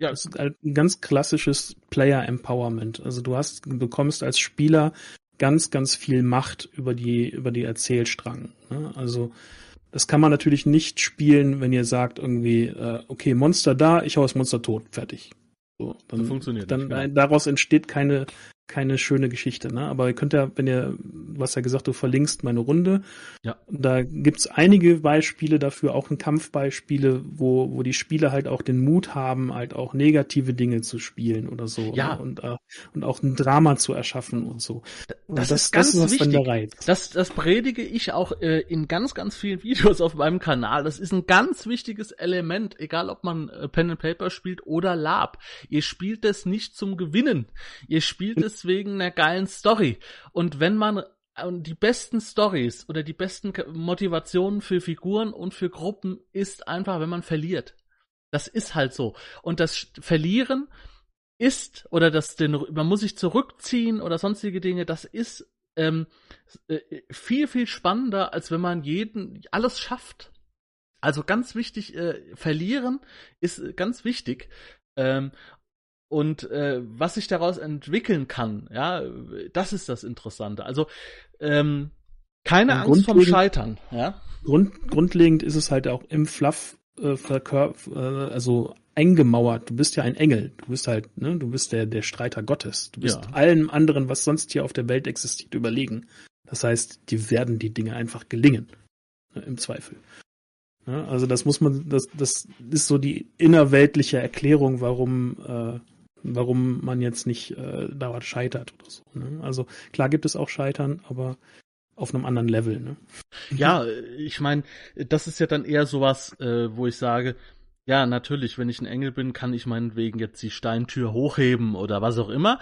ja, das ist ein ganz klassisches Player Empowerment. Also du hast, du bekommst als Spieler ganz, ganz viel Macht über die, über die Erzählstrang. Ne? Also das kann man natürlich nicht spielen, wenn ihr sagt irgendwie, äh, okay, Monster da, ich hau das Monster tot, fertig. So, dann, das funktioniert. Dann, nicht, ja. daraus entsteht keine keine schöne Geschichte, ne? Aber ihr könnt ja, wenn ihr, hast ja gesagt, du verlinkst meine Runde. Ja. Da gibt's einige Beispiele dafür, auch ein Kampfbeispiele, wo, wo die Spieler halt auch den Mut haben, halt auch negative Dinge zu spielen oder so. Ja. Ne? Und, äh, und auch ein Drama zu erschaffen und so. Und das, das, ist ganz das ist wichtig. Reiz. Das, das predige ich auch äh, in ganz, ganz vielen [laughs] Videos auf meinem Kanal. Das ist ein ganz wichtiges Element, egal ob man äh, Pen and Paper spielt oder Lab. Ihr spielt es nicht zum Gewinnen. Ihr spielt es wegen einer geilen Story. Und wenn man die besten Stories oder die besten Motivationen für Figuren und für Gruppen ist einfach, wenn man verliert. Das ist halt so. Und das Verlieren ist oder das den man muss sich zurückziehen oder sonstige Dinge, das ist ähm, äh, viel viel spannender als wenn man jeden alles schafft. Also ganz wichtig, äh, verlieren ist ganz wichtig. Ähm, und äh, was sich daraus entwickeln kann, ja, das ist das Interessante. Also ähm, keine Angst vom Scheitern, ja. Grund, grundlegend ist es halt auch im Fluff äh, verkörp, äh, also eingemauert. Du bist ja ein Engel. Du bist halt, ne, du bist der, der Streiter Gottes. Du bist ja. allem anderen, was sonst hier auf der Welt existiert, überlegen. Das heißt, die werden die Dinge einfach gelingen. Ne, Im Zweifel. Ja, also das muss man, das, das ist so die innerweltliche Erklärung, warum, äh, warum man jetzt nicht äh, dauernd scheitert oder so. Ne? Also klar gibt es auch Scheitern, aber auf einem anderen Level. Ne? [laughs] Ja, ich meine, das ist ja dann eher sowas, äh, wo ich sage, ja, natürlich, wenn ich ein Engel bin, kann ich meinetwegen jetzt die Steintür hochheben oder was auch immer.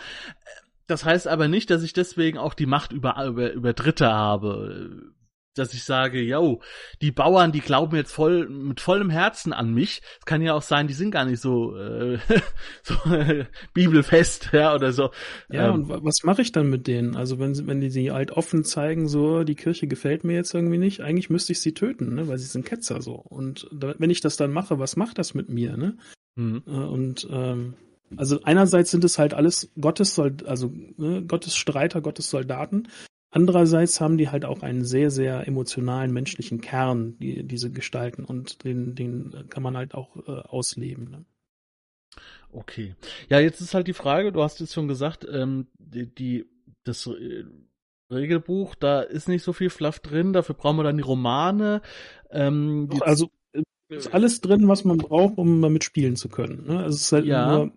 Das heißt aber nicht, dass ich deswegen auch die Macht über, über, über Dritte habe dass ich sage, yo, die Bauern, die glauben jetzt voll mit vollem Herzen an mich. Es kann ja auch sein, die sind gar nicht so, äh, [laughs] so äh, bibelfest, ja, oder so. Ja, ähm, und was mache ich dann mit denen? Also wenn wenn die sie halt offen zeigen, so die Kirche gefällt mir jetzt irgendwie nicht, eigentlich müsste ich sie töten, ne, weil sie sind Ketzer so. Und da, wenn ich das dann mache, was macht das mit mir, ne? Mhm. Äh, und ähm, also einerseits sind es halt alles Gottes, also ne, Gottes Streiter, Gottes Soldaten. Andererseits haben die halt auch einen sehr, sehr emotionalen menschlichen Kern, die, diese Gestalten, und den, den kann man halt auch äh, ausleben. Ne? Okay. Ja, jetzt ist halt die Frage, du hast jetzt schon gesagt, ähm, die, die, das äh, Regelbuch, da ist nicht so viel Fluff drin, dafür brauchen wir dann die Romane. Ähm, die also äh, ist alles drin, was man braucht, um damit spielen zu können. Ne? Also es ist halt ja. nur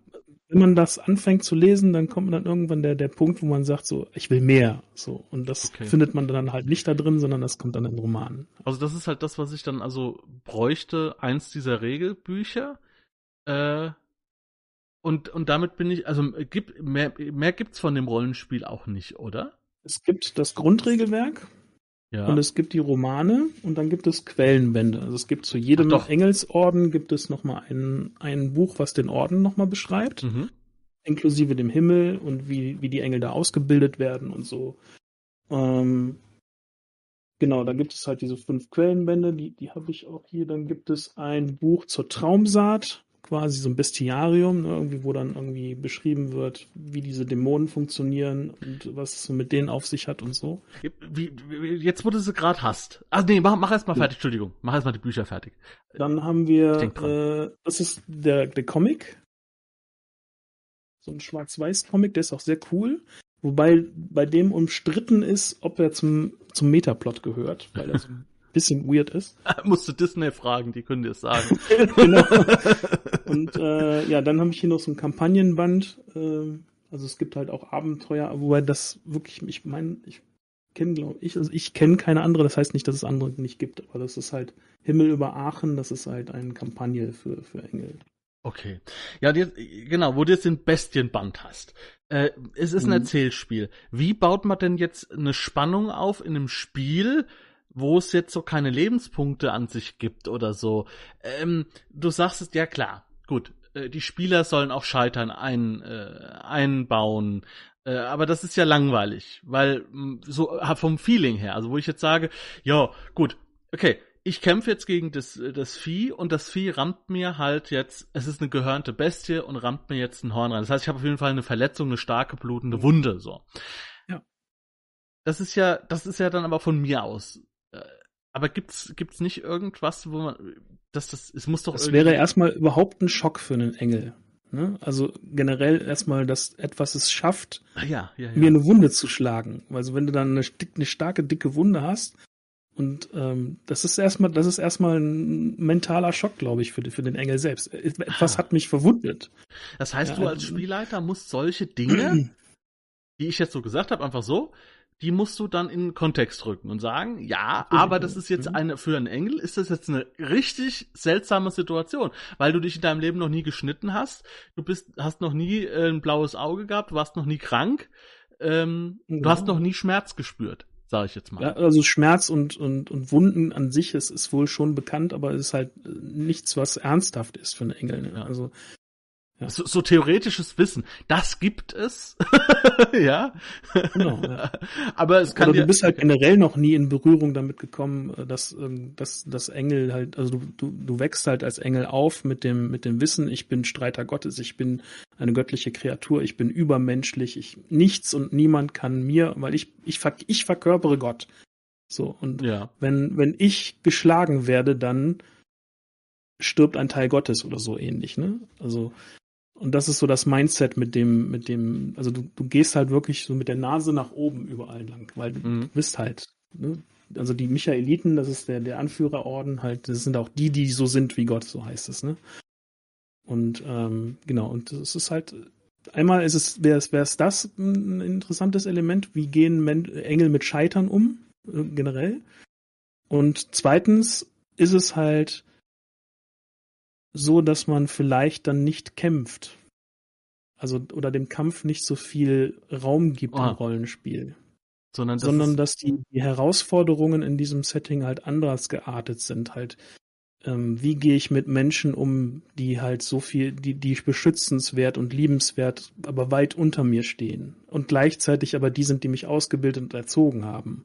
wenn man das anfängt zu lesen, dann kommt dann irgendwann der, der Punkt, wo man sagt so, ich will mehr. So. Und das okay. findet man dann halt nicht da drin, sondern das kommt dann in Romanen. Also das ist halt das, was ich dann also bräuchte, eins dieser Regelbücher. Äh, und, und damit bin ich, also gibt, mehr, mehr gibt's von dem Rollenspiel auch nicht, oder? Es gibt das Grundregelwerk. Ja. Und es gibt die Romane und dann gibt es Quellenbände. Also es gibt zu jedem Engelsorden gibt es nochmal ein, ein Buch, was den Orden nochmal beschreibt. Mhm. Inklusive dem Himmel und wie, wie die Engel da ausgebildet werden und so. Ähm, genau, da gibt es halt diese fünf Quellenbände, die, die habe ich auch hier. Dann gibt es ein Buch zur Traumsaat quasi so ein Bestiarium, ne, irgendwie, wo dann irgendwie beschrieben wird, wie diese Dämonen funktionieren und was es so mit denen auf sich hat und so. Wie, wie, jetzt, wo du sie gerade hast. Ah, nee, mach, mach erst mal ja. fertig, Entschuldigung. Mach erst mal die Bücher fertig. Dann haben wir, äh, das ist der, der Comic. So ein Schwarz-Weiß-Comic, der ist auch sehr cool. Wobei bei dem umstritten ist, ob er zum, zum Metaplot gehört, weil er so [laughs] bisschen weird ist. [laughs] Musst du Disney fragen, die können dir es sagen. [laughs] genau. Und äh, ja, dann habe ich hier noch so ein Kampagnenband. Äh, also es gibt halt auch Abenteuer, wobei das wirklich, ich meine, ich kenne, glaube ich, also ich kenne keine andere, das heißt nicht, dass es andere nicht gibt, aber das ist halt Himmel über Aachen, das ist halt eine Kampagne für, für Engel. Okay. Ja, die, genau, wo du jetzt den Bestienband hast. Äh, es ist ein mhm. Erzählspiel. Wie baut man denn jetzt eine Spannung auf in einem Spiel, wo es jetzt so keine Lebenspunkte an sich gibt oder so. Ähm, du sagst es, ja klar, gut, äh, die Spieler sollen auch Scheitern ein, äh, einbauen. Äh, aber das ist ja langweilig, weil so vom Feeling her, also wo ich jetzt sage, ja, gut, okay, ich kämpfe jetzt gegen das, das Vieh und das Vieh rammt mir halt jetzt, es ist eine gehörnte Bestie und rammt mir jetzt ein Horn rein. Das heißt, ich habe auf jeden Fall eine Verletzung, eine starke blutende Wunde, so. Ja. Das ist ja, das ist ja dann aber von mir aus aber gibt's gibt's nicht irgendwas, wo man dass das es muss doch Das wäre erstmal überhaupt ein Schock für einen Engel. Ne? Also generell erstmal, dass etwas es schafft, ah, ja, ja, ja. mir eine Wunde zu schlagen. Also wenn du dann eine, eine starke, dicke Wunde hast, und ähm, das ist erstmal, das ist erstmal ein mentaler Schock, glaube ich, für, für den Engel selbst. Etwas ah. hat mich verwundet. Das heißt, du als Spielleiter musst solche Dinge, [clears throat] die ich jetzt so gesagt habe, einfach so, die musst du dann in Kontext rücken und sagen, ja, aber das ist jetzt mhm. eine, für einen Engel ist das jetzt eine richtig seltsame Situation, weil du dich in deinem Leben noch nie geschnitten hast, du bist, hast noch nie äh, ein blaues Auge gehabt, du warst noch nie krank, ähm, ja. du hast noch nie Schmerz gespürt, sage ich jetzt mal. Ja, also Schmerz und, und, und Wunden an sich ist, ist wohl schon bekannt, aber es ist halt nichts, was ernsthaft ist für einen Engel. Ne? Ja. Also Ja. So, so, theoretisches Wissen, das gibt es, [laughs] ja. Genau, ja. Aber es kann Oder du bist halt generell noch nie in Berührung damit gekommen, äh, dass, ähm, dass, dass Engel halt, also du, du, du wächst halt als Engel auf mit dem, mit dem Wissen, ich bin Streiter Gottes, ich bin eine göttliche Kreatur, ich bin übermenschlich, ich, nichts und niemand kann mir, weil ich, ich, ich verkörpere Gott. So, und ja. wenn, wenn ich geschlagen werde, dann stirbt ein Teil Gottes oder so ähnlich, ne? Also, und das ist so das Mindset mit dem, mit dem, also du, du gehst halt wirklich so mit der Nase nach oben überall lang, weil du, mhm. bist halt, ne? Also die Michaeliten, das ist der, der Anführerorden halt, das sind auch die, die so sind wie Gott, so heißt es, ne? Und ähm, genau, und es ist halt, einmal ist es, wäre es, wäre es das ein interessantes Element, wie gehen Men Engel mit Scheitern um, äh, generell. Und zweitens ist es halt, so, dass man vielleicht dann nicht kämpft. Also, oder dem Kampf nicht so viel Raum gibt oh. im Rollenspiel. Sondern, das sondern dass die, die, Herausforderungen in diesem Setting halt anders geartet sind. Halt, ähm, wie gehe ich mit Menschen um, die halt so viel, die, die beschützenswert und liebenswert, aber weit unter mir stehen. Und gleichzeitig aber die sind, die mich ausgebildet und erzogen haben.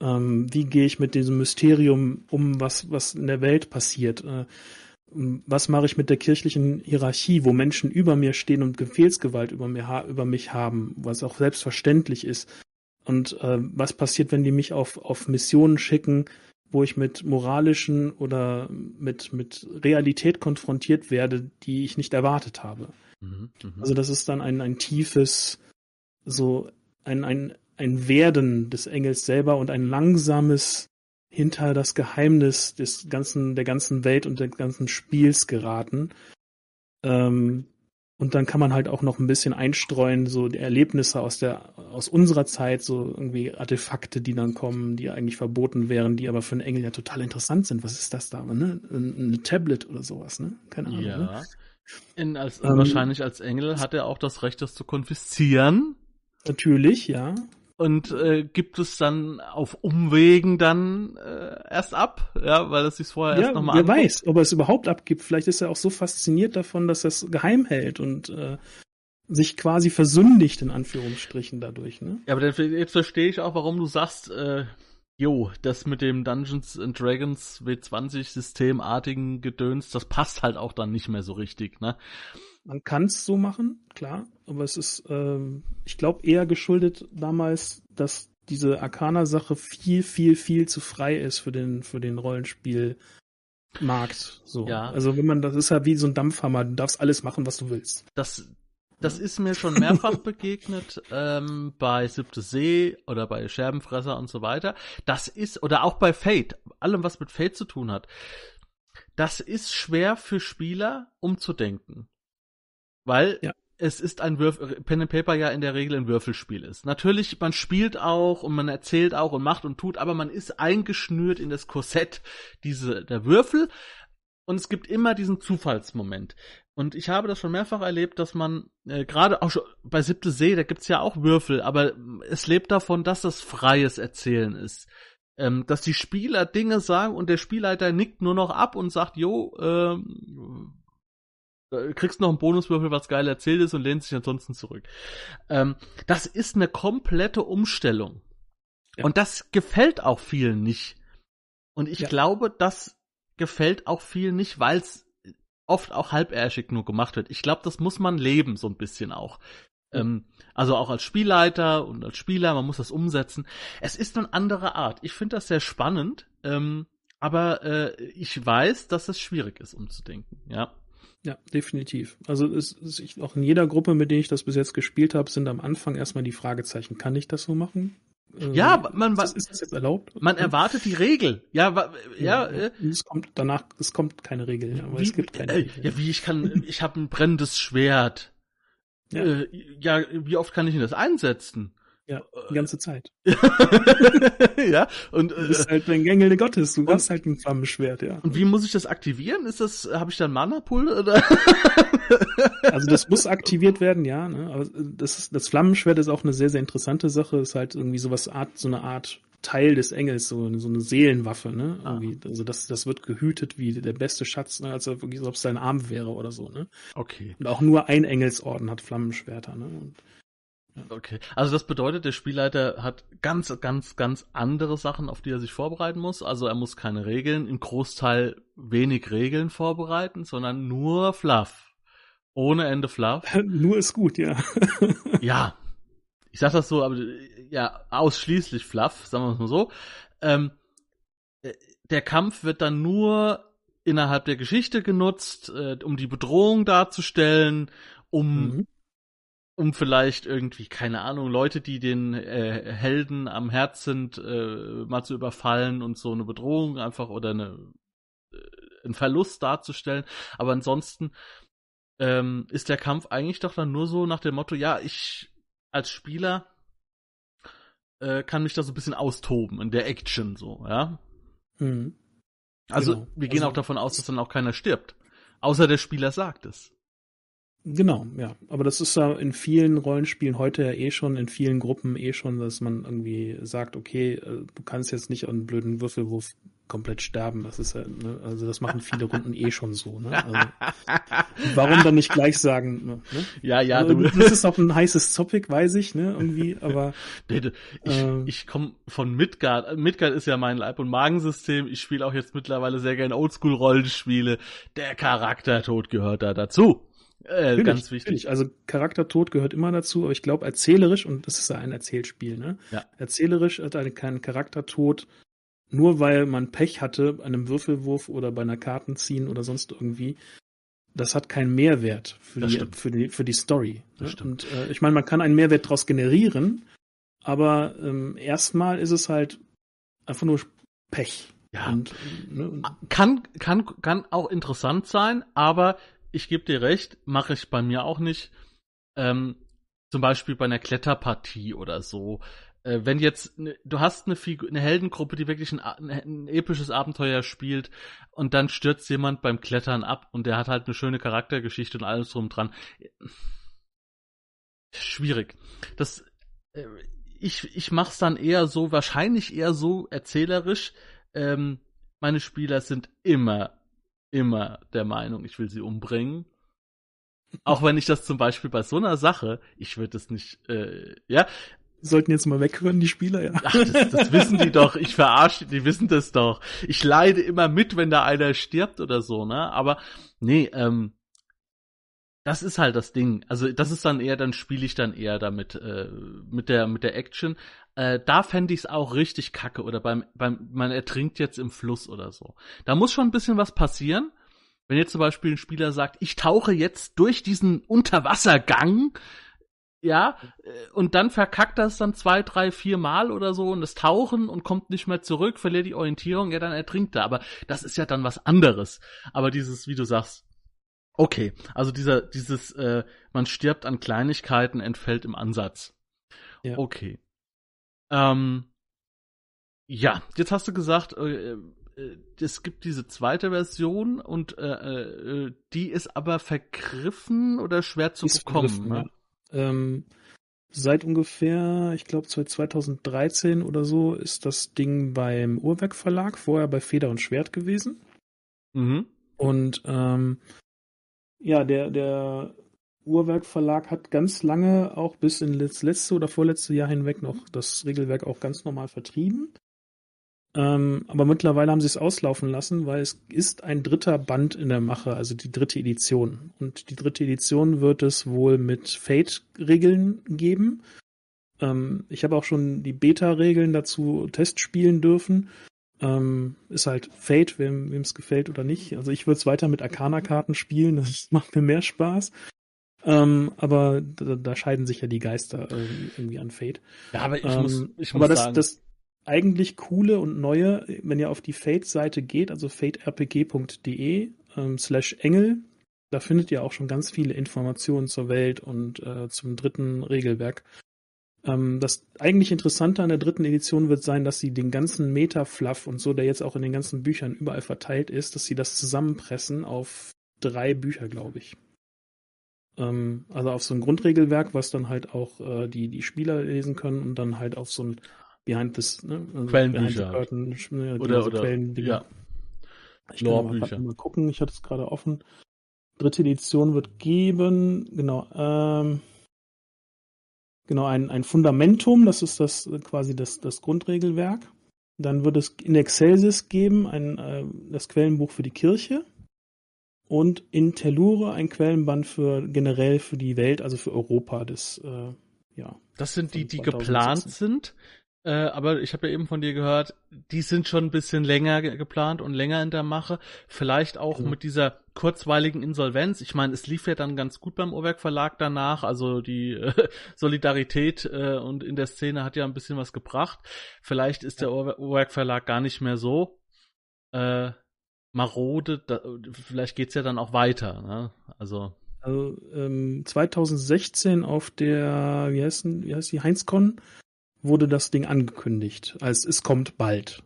Ähm, wie gehe ich mit diesem Mysterium um, was, was in der Welt passiert? Äh, was mache ich mit der kirchlichen Hierarchie, wo Menschen über mir stehen und Befehlsgewalt über, mir, über mich haben, was auch selbstverständlich ist. Und äh, was passiert, wenn die mich auf, auf Missionen schicken, wo ich mit moralischen oder mit, mit Realität konfrontiert werde, die ich nicht erwartet habe. Mhm, mh. Also das ist dann ein, ein tiefes, so ein, ein, ein Werden des Engels selber und ein langsames hinter das Geheimnis des ganzen, der ganzen Welt und des ganzen Spiels geraten. Ähm, und dann kann man halt auch noch ein bisschen einstreuen, so die Erlebnisse aus der, aus unserer Zeit, so irgendwie Artefakte, die dann kommen, die eigentlich verboten wären, die aber für einen Engel ja total interessant sind. Was ist das da, ne? Ein, ein Tablet oder sowas, ne? Keine Ahnung. Ja. Ne? In, als, ähm, wahrscheinlich als Engel hat er auch das Recht, das zu konfiszieren. Natürlich, ja und äh, gibt es dann auf Umwegen dann äh, erst ab, ja, weil es sich vorher ja, erst nochmal Wer anguckt. weiß, ob er es überhaupt abgibt. Vielleicht ist er auch so fasziniert davon, dass er es geheim hält und äh, sich quasi versündigt in Anführungsstrichen dadurch. Ne? Ja, aber jetzt verstehe ich auch, warum du sagst, äh, jo, das mit dem Dungeons and Dragons W20 Systemartigen Gedöns, das passt halt auch dann nicht mehr so richtig, ne? Man kann es so machen, klar, aber es ist, ähm, ich glaube, eher geschuldet damals, dass diese Arcana-Sache viel, viel, viel zu frei ist für den, für den Rollenspielmarkt. So. Ja. Also wenn man, das ist ja wie so ein Dampfhammer, du darfst alles machen, was du willst. Das, das ist mir schon mehrfach [laughs] begegnet ähm, bei Siebte See oder bei Scherbenfresser und so weiter. Das ist, oder auch bei Fate, allem was mit Fate zu tun hat. Das ist schwer für Spieler umzudenken. Weil ja. es ist ein Würf Pen and Paper ja in der Regel ein Würfelspiel ist. Natürlich, man spielt auch und man erzählt auch und macht und tut, aber man ist eingeschnürt in das Korsett diese, der Würfel. Und es gibt immer diesen Zufallsmoment. Und ich habe das schon mehrfach erlebt, dass man äh, gerade auch schon bei Siebte See, da gibt's ja auch Würfel, aber es lebt davon, dass das freies Erzählen ist. Ähm, dass die Spieler Dinge sagen und der Spielleiter nickt nur noch ab und sagt, jo, ähm, Du kriegst noch einen Bonuswürfel, was geil erzählt ist und lehnt sich ansonsten zurück. Ähm, das ist eine komplette Umstellung. Ja. Und das gefällt auch vielen nicht. Und ich ja. glaube, das gefällt auch vielen nicht, weil es oft auch halbärschig nur gemacht wird. Ich glaube, das muss man leben, so ein bisschen auch. Ähm, also auch als Spielleiter und als Spieler, man muss das umsetzen. Es ist eine andere Art. Ich finde das sehr spannend, ähm, aber äh, ich weiß, dass es schwierig ist, umzudenken, ja. Ja, definitiv. Also es ist auch in jeder Gruppe, mit der ich das bis jetzt gespielt habe, sind am Anfang erstmal die Fragezeichen. Kann ich das so machen? Ja, ähm, man ist, ist das jetzt erlaubt? Man erwartet die Regel. Ja, ja, ja äh, es kommt danach, es kommt keine Regel, aber wie, es gibt keine. Regel. Ja, wie ich kann, ich habe ein brennendes Schwert. Ja. Äh, ja, wie oft kann ich ihn das einsetzen? Ja, die ganze Zeit. [laughs] ja, und du bist äh, halt ein Engel Gottes, du hast halt ein Flammenschwert, ja. Und wie muss ich das aktivieren? Ist das, habe ich da ein Mana-Pool oder? [laughs] also das muss aktiviert werden, ja. Ne? Aber das, ist, das Flammenschwert ist auch eine sehr, sehr interessante Sache. Ist halt irgendwie sowas Art, so eine Art Teil des Engels, so, so eine Seelenwaffe, ne? Ah. Irgendwie. Also das, das wird gehütet wie der beste Schatz, ne? als ob es sein Arm wäre oder so, ne? Okay. Und auch nur ein Engelsorden hat Flammenschwerter, ne? Und. Okay. Also das bedeutet, der Spielleiter hat ganz, ganz, ganz andere Sachen, auf die er sich vorbereiten muss. Also er muss keine Regeln, im Großteil wenig Regeln vorbereiten, sondern nur Fluff. Ohne Ende Fluff. [laughs] nur ist gut, ja. [laughs] ja, ich sag das so, aber ja, ausschließlich Fluff, sagen wir es mal so. Ähm, äh, der Kampf wird dann nur innerhalb der Geschichte genutzt, äh, um die Bedrohung darzustellen, um mhm. Um vielleicht irgendwie keine Ahnung Leute, die den äh, Helden am Herz sind, äh, mal zu überfallen und so eine Bedrohung einfach oder eine äh, einen Verlust darzustellen. Aber ansonsten ähm, ist der Kampf eigentlich doch dann nur so nach dem Motto, ja, ich als Spieler äh, kann mich da so ein bisschen austoben in der Action so, ja. Mhm. Also genau. wir gehen also, auch davon aus, dass dann auch keiner stirbt. Außer der Spieler sagt es. Genau, ja. Aber das ist ja in vielen Rollenspielen heute ja eh schon, in vielen Gruppen eh schon, dass man irgendwie sagt, okay, äh, du kannst jetzt nicht einen blöden Würfelwurf komplett sterben. Das ist ja, ne, also das machen viele Runden eh schon so. Ne? Also, warum dann nicht gleich sagen? Ne? Ja, ja. Also, du. Das ist auch ein heißes Topic, weiß ich, ne, irgendwie. Aber [laughs] ich, äh, ich komme von Midgard. Midgard ist ja mein Leib- und Magensystem. Ich spiele auch jetzt mittlerweile sehr gerne Oldschool-Rollenspiele. Der Charaktertod gehört da dazu. Äh, ganz wichtig. Natürlich. Also Charaktertod gehört immer dazu, aber ich glaube erzählerisch, und das ist ja ein Erzählspiel, ne? Ja. Erzählerisch hat eine keinen Charaktertod nur weil man Pech hatte bei einem Würfelwurf oder bei einer Kartenziehen oder sonst irgendwie, das hat keinen Mehrwert für, die, für, die, für die Story. Ne? Und äh, ich meine, man kann einen Mehrwert daraus generieren, aber ähm, erstmal ist es halt einfach nur Pech. Ja. Und, ne, kann, kann, kann auch interessant sein, aber ich gebe dir recht, mache ich bei mir auch nicht. Ähm, zum Beispiel bei einer Kletterpartie oder so äh, wenn jetzt ne, du hast eine, Figur, eine Heldengruppe, die wirklich ein, ein, episches Abenteuer spielt und dann stürzt jemand beim Klettern ab und der hat halt eine schöne Charaktergeschichte und alles drum dran. Schwierig. Das äh, ich ich mach's dann eher so, wahrscheinlich eher so erzählerisch. Ähm, meine Spieler sind immer immer der Meinung, ich will sie umbringen. Auch wenn ich das zum Beispiel bei so einer Sache, ich würde es nicht, äh, ja, sollten jetzt mal weghören, die Spieler, ja. Ach, das, das wissen die doch. Ich verarsche, die wissen das doch. Ich leide immer mit, wenn da einer stirbt oder so, ne? Aber nee, ähm, das ist halt das Ding. Also das ist dann eher, dann spiele ich dann eher damit äh, mit der mit der Action. Äh, da fände ich es auch richtig kacke oder beim beim man ertrinkt jetzt im Fluss oder so. Da muss schon ein bisschen was passieren. Wenn jetzt zum Beispiel ein Spieler sagt, ich tauche jetzt durch diesen Unterwassergang ja, äh, und dann verkackt das dann zwei, drei, vier Mal oder so und das Tauchen und kommt nicht mehr zurück, verliert die Orientierung, ja, dann ertrinkt er. Aber das ist ja dann was anderes. Aber dieses, wie du sagst, okay, also dieser, dieses, äh, man stirbt an Kleinigkeiten, entfällt im Ansatz. Ja. Okay. Ähm, ja, jetzt hast du gesagt, äh, äh, es gibt diese zweite Version und äh, äh, die ist aber vergriffen oder schwer zu bekommen. Ne? Ähm, seit ungefähr, ich glaube, 2013 oder so ist das Ding beim Uhrwerk Verlag, vorher bei Feder und Schwert gewesen. Mhm. Und ähm, ja, der, der Uhrwerk hat ganz lange, auch bis in das letzte oder vorletzte Jahr hinweg noch das Regelwerk auch ganz normal vertrieben. Ähm, aber mittlerweile haben sie es auslaufen lassen, weil es ist ein dritter Band in der Mache, also die dritte Edition. Und die dritte Edition wird es wohl mit Fate-Regeln geben. Ähm, ich habe auch schon die Beta-Regeln dazu testspielen dürfen. Ähm, ist halt Fate, wem es gefällt oder nicht. Also ich würde es weiter mit Arcana-Karten spielen, das [laughs] macht mir mehr Spaß. Ähm, aber da, da, scheiden sich ja die Geister äh, irgendwie an Fate. Ja, aber ich ähm, muss, ich muss aber das, sagen, das, eigentlich coole und neue, wenn ihr auf die Fate-Seite geht, also faterpg.de ähm, slash Engel, da findet ihr auch schon ganz viele Informationen zur Welt und äh, zum dritten Regelwerk. Ähm, das eigentlich Interessante an der dritten Edition wird sein, dass sie den ganzen Meta-Fluff und so, der jetzt auch in den ganzen Büchern überall verteilt ist, dass sie das zusammenpressen auf drei Bücher, glaube ich. Ähm, also auf so ein Grundregelwerk, was dann halt auch äh, die, die Spieler lesen können und dann halt auf so ein Behind this, ne? Also Quellenbücher. Curtain, oder, oder, Quellendinger. ja. Ich kann mal, mal gucken, ich hatte es gerade offen. Dritte Edition wird geben, genau, ähm, genau, ein, ein Fundamentum, das ist das quasi das, das Grundregelwerk. Dann wird es in Excelsis geben, ein, äh, das Quellenbuch für die Kirche. Und in Tellure ein Quellenband für generell für die Welt, also für Europa. Das, äh, ja. Das sind die, die geplant sind. Äh, aber ich habe ja eben von dir gehört, die sind schon ein bisschen länger ge geplant und länger in der Mache. Vielleicht auch mhm. mit dieser kurzweiligen Insolvenz. Ich meine, es lief ja dann ganz gut beim Ohrwerk Verlag danach. Also die äh, [laughs] Solidarität äh, und in der Szene hat ja ein bisschen was gebracht. Vielleicht ist der Ohrwerk Verlag gar nicht mehr so äh, marode. Da, vielleicht geht's ja dann auch weiter. Ne? Also also, ähm, 2016 auf der, wie heißt, wie heißt die, Heinzcon, wurde das Ding angekündigt, als es kommt bald.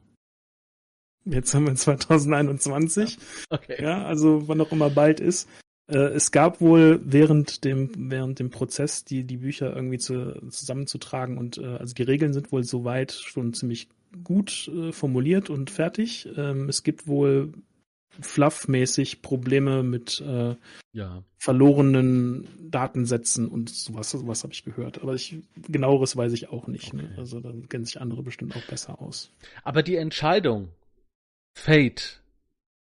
Jetzt haben wir 2021. Okay. Ja, also wann auch immer bald ist. Äh, es gab wohl während dem, während dem Prozess die, die Bücher irgendwie zu, zusammenzutragen und äh, also die Regeln sind wohl soweit schon ziemlich gut äh, formuliert und fertig. Ähm, es gibt wohl fluffmäßig Probleme mit äh, ja. verlorenen Datensätzen und sowas, sowas habe ich gehört. Aber ich, genaueres weiß ich auch nicht. Ne? Okay. Ne? Also da kennen sich andere bestimmt auch besser aus. Aber die Entscheidung, Fate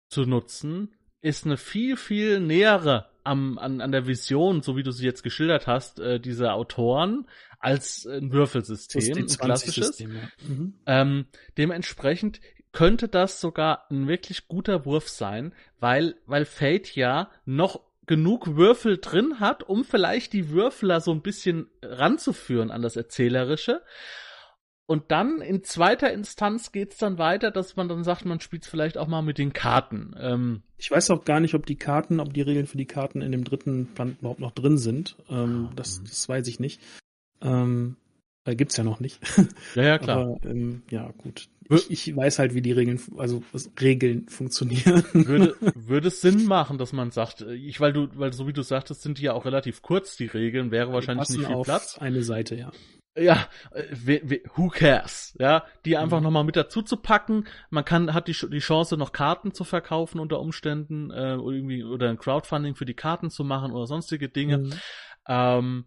zu nutzen, ist eine viel, viel nähere am, an, an der Vision, so wie du sie jetzt geschildert hast, äh, dieser Autoren, als ein Würfelsystem, ein klassisches. System, ja. mhm. ähm, dementsprechend könnte das sogar ein wirklich guter Wurf sein, weil, weil Fate ja noch genug Würfel drin hat, um vielleicht die Würfler so ein bisschen ranzuführen an das Erzählerische. Und dann in zweiter Instanz geht's dann weiter, dass man dann sagt, man spielt vielleicht auch mal mit den Karten. Ähm, ich weiß auch gar nicht, ob die Karten, ob die Regeln für die Karten in dem dritten Band überhaupt noch drin sind. Ähm, das, mhm. das weiß ich nicht. Ähm, äh, gibt's ja noch nicht. Ja, ja, klar. Aber, ähm, ja, gut. Ich, ich, weiß halt, wie die Regeln, also Regeln funktionieren. Würde, [laughs] würde es Sinn machen, dass man sagt, äh, ich, weil du, weil so wie du sagtest, sind die ja auch relativ kurz, die Regeln, wäre wahrscheinlich nicht viel Platz. Eine Seite, ja. Ja, äh, who cares? Ja, die einfach mhm. nochmal mit dazu zu packen. Man kann, hat die, die Chance, noch Karten zu verkaufen unter Umständen, äh, oder irgendwie, oder ein Crowdfunding für die Karten zu machen oder sonstige Dinge. Mhm. Ähm,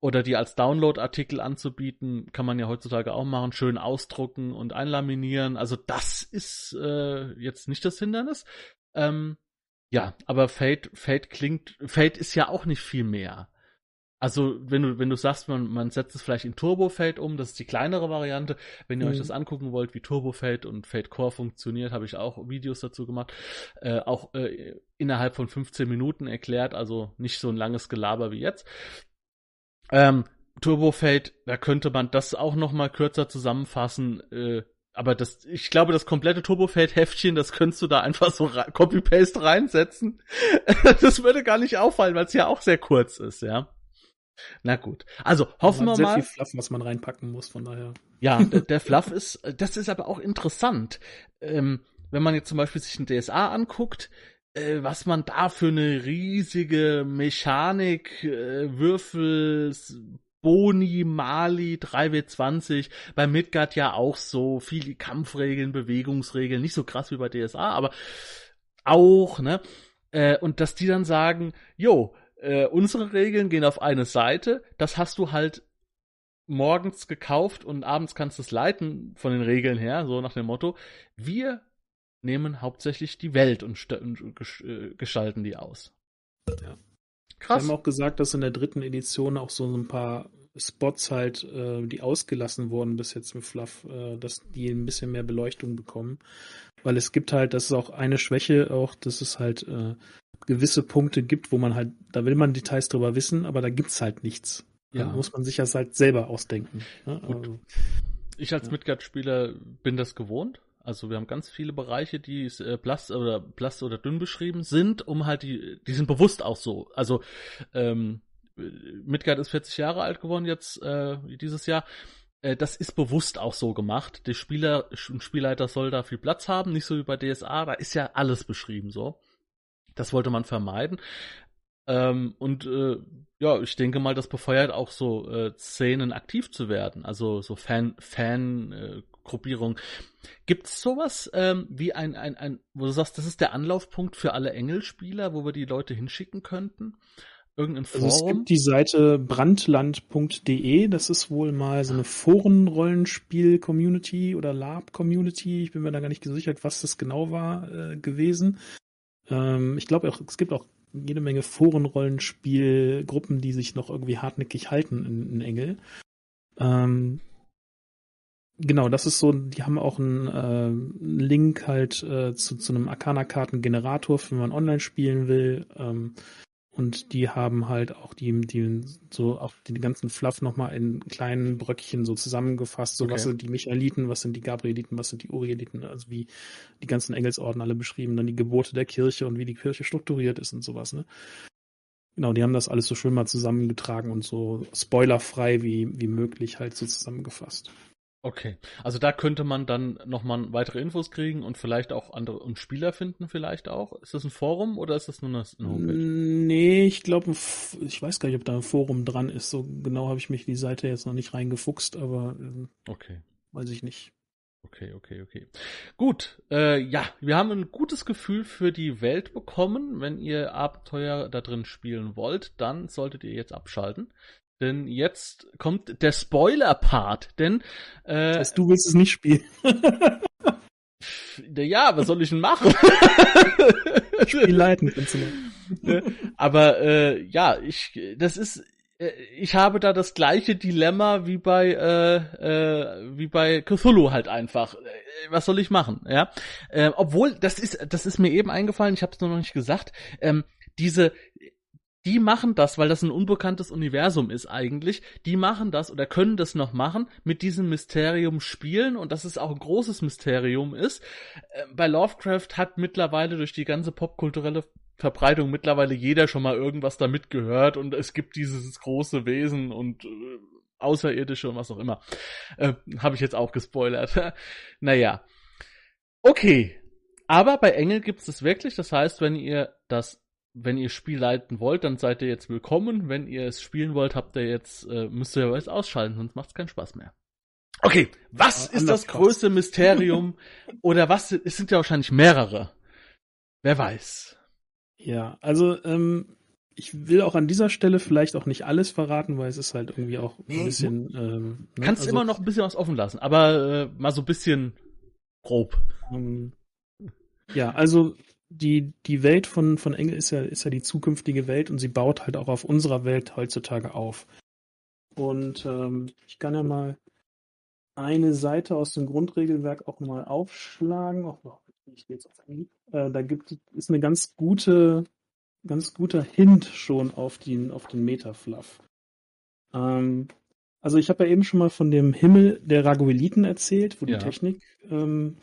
oder die als Download-Artikel anzubieten, kann man ja heutzutage auch machen, schön ausdrucken und einlaminieren. Also das ist äh, jetzt nicht das Hindernis. Ähm, ja, aber Fate, Fate klingt, Fate ist ja auch nicht viel mehr. Also, wenn du, wenn du sagst, man, man setzt es vielleicht in Turbo Fate um, das ist die kleinere Variante. Wenn ihr mhm. euch das angucken wollt, wie Turbo Fate und Fate Core funktioniert, habe ich auch Videos dazu gemacht. Äh, auch äh, innerhalb von 15 Minuten erklärt, also nicht so ein langes Gelaber wie jetzt. Ähm, Turbo Fate, da könnte man das auch noch mal kürzer zusammenfassen. Äh, aber das, ich glaube, das komplette Turbo Fate Heftchen, das könntest du da einfach so Copy-Paste reinsetzen. [laughs] das würde gar nicht auffallen, weil es ja auch sehr kurz ist, ja. Na gut. Also hoffen wir mal. Sehr viel Fluff, was man reinpacken muss, von daher. Ja, [laughs] der, der Fluff ist, das ist aber auch interessant. Ähm, wenn man jetzt zum Beispiel sich ein DSA anguckt, äh, was man da für eine riesige Mechanik, äh, Würfel, Boni, Mali, 3W20, bei Midgard ja auch so, viele Kampfregeln, Bewegungsregeln, nicht so krass wie bei DSA, aber auch, ne? Äh, und dass die dann sagen, jo, äh, unsere Regeln gehen auf eine Seite, das hast du halt morgens gekauft und abends kannst du es leiten von den Regeln her, so nach dem Motto, wir nehmen hauptsächlich die Welt und, und äh, gestalten die aus. Ja. Krass. Wir haben auch gesagt, dass in der dritten Edition auch so ein paar Spots halt, äh, die ausgelassen wurden bis jetzt mit Fluff, äh, dass die ein bisschen mehr Beleuchtung bekommen. Weil es gibt halt, das ist auch eine Schwäche, auch, dass es halt äh, gewisse Punkte gibt, wo man halt, da will man Details drüber wissen, aber da gibt's halt nichts. Ja. Da muss man sich das halt selber ausdenken. Ne? Also, ich als ja. Midgard-Spieler bin das gewohnt. Also wir haben ganz viele Bereiche, die äh, blass oder blass oder dünn beschrieben sind, um halt die, die sind bewusst auch so. Also ähm, Midgard ist 40 Jahre alt geworden jetzt äh, dieses Jahr. Äh, das ist bewusst auch so gemacht. Der Spieler, Spielleiter soll da viel Platz haben, nicht so wie bei DSA. Da ist ja alles beschrieben so. Das wollte man vermeiden. Ähm, und äh, ja, ich denke mal, das befeuert auch so äh, Szenen aktiv zu werden, also so Fan Fan äh, Gruppierung. Gibt's sowas ähm, wie ein, ein, ein, wo du sagst, das ist der Anlaufpunkt für alle Engelspieler, wo wir die Leute hinschicken könnten? Irgendein Forum? Also es gibt die Seite brandland.de, das ist wohl mal so eine Forenrollenspiel-Community oder Lab-Community, ich bin mir da gar nicht gesichert, was das genau war, äh, gewesen. Ähm, ich glaube auch, es gibt auch jede Menge Forenrollenspielgruppen, die sich noch irgendwie hartnäckig halten in, in Engel. Ähm, genau, das ist so, die haben auch einen, äh, Link halt äh, zu, zu einem Arcana-Karten-Generator, wenn man online spielen will. Ähm, und die haben halt auch die, die so auch den ganzen Fluff nochmal in kleinen Bröckchen so zusammengefasst. So okay. was sind die Michaeliten, was sind die Gabrieliten, was sind die Urieliten, also wie die ganzen Engelsorden alle beschrieben, dann die Gebote der Kirche und wie die Kirche strukturiert ist und sowas, ne? Genau, die haben das alles so schön mal zusammengetragen und so spoilerfrei wie, wie möglich halt so zusammengefasst. Okay, also da könnte man dann nochmal weitere Infos kriegen und vielleicht auch andere und Spieler finden vielleicht auch. Ist das ein Forum oder ist das nur eine Homepage? Nee, ich glaube, ich weiß gar nicht, ob da ein Forum dran ist. So genau habe ich mich die Seite jetzt noch nicht reingefuchst, aber äh, okay. weiß ich nicht. Okay, okay, okay. Gut, äh, ja, wir haben ein gutes Gefühl für die Welt bekommen. Wenn ihr Abenteuer da drin spielen wollt, dann solltet ihr jetzt abschalten. Denn jetzt kommt der Spoiler-Part. Denn äh, das heißt, du willst es nicht spielen. ja, was soll ich denn machen? [laughs] Spiel leiten noch. Aber äh, ja, ich, das ist, äh, ich habe da das gleiche Dilemma wie bei äh, äh, wie bei Cthulhu halt einfach. Äh, was soll ich machen? Ja, äh, obwohl das ist, das ist mir eben eingefallen. Ich habe es nur noch nicht gesagt. Ähm, diese die machen das, weil das ein unbekanntes Universum ist eigentlich, die machen das oder können das noch machen, mit diesem Mysterium spielen und dass es auch ein großes Mysterium ist. Äh, bei Lovecraft hat mittlerweile durch die ganze popkulturelle Verbreitung mittlerweile jeder schon mal irgendwas damit gehört und es gibt dieses große Wesen und äh, Außerirdische und was auch immer. Äh, Habe ich jetzt auch gespoilert. [laughs] naja. Okay. Aber bei Engel gibt es wirklich, das heißt, wenn ihr das wenn ihr Spiel leiten wollt, dann seid ihr jetzt willkommen. Wenn ihr es spielen wollt, habt ihr jetzt, äh, müsst ihr jetzt ausschalten, sonst macht es keinen Spaß mehr. Okay, was ja, ist das größte Mysterium? [laughs] oder was, es sind ja wahrscheinlich mehrere. Wer weiß. Ja, also ähm, ich will auch an dieser Stelle vielleicht auch nicht alles verraten, weil es ist halt irgendwie auch ein bisschen. Ähm, ne? Kannst also, immer noch ein bisschen was offen lassen, aber äh, mal so ein bisschen grob. Ähm, ja, also die, die Welt von, von Engel ist ja, ist ja die zukünftige Welt und sie baut halt auch auf unserer Welt heutzutage auf. Und ähm, ich kann ja mal eine Seite aus dem Grundregelwerk auch mal aufschlagen. Oh, ich gehe jetzt auf Engel. Äh, da gibt ist eine ganz gute, ganz guter Hint schon auf den, auf den Metafluff. Ähm, also ich habe ja eben schon mal von dem Himmel der Ragueliten erzählt, wo die Technik ähm,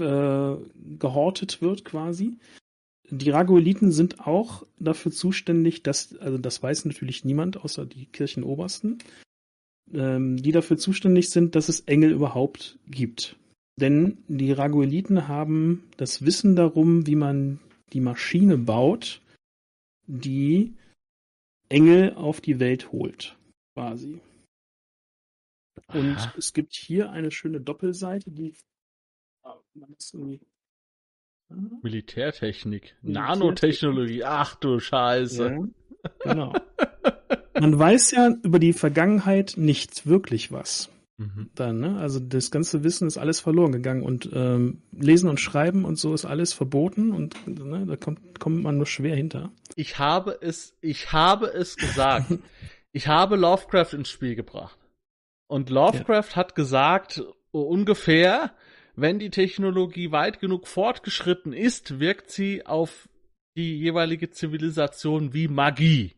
äh, gehortet wird quasi. Die Ragoeliten sind auch dafür zuständig, dass, also das weiß natürlich niemand außer die Kirchenobersten, ähm, die dafür zuständig sind, dass es Engel überhaupt gibt. Denn die Ragoeliten haben das Wissen darum, wie man die Maschine baut, die Engel auf die Welt holt, quasi. Und Aha. es gibt hier eine schöne Doppelseite, die Militärtechnik, Nanotechnologie, ach du Scheiße. Ja, genau. [laughs] Man weiß ja über die Vergangenheit nicht wirklich was. Mhm. Dann, ne? Also das ganze Wissen ist alles verloren gegangen und ähm, Lesen und Schreiben und so ist alles verboten und ne, da kommt, kommt man nur schwer hinter. Ich habe es, ich habe es gesagt. [laughs] ich habe Lovecraft ins Spiel gebracht. Und Lovecraft ja. hat gesagt, ungefähr, wenn die Technologie weit genug fortgeschritten ist, wirkt sie auf die jeweilige Zivilisation wie Magie.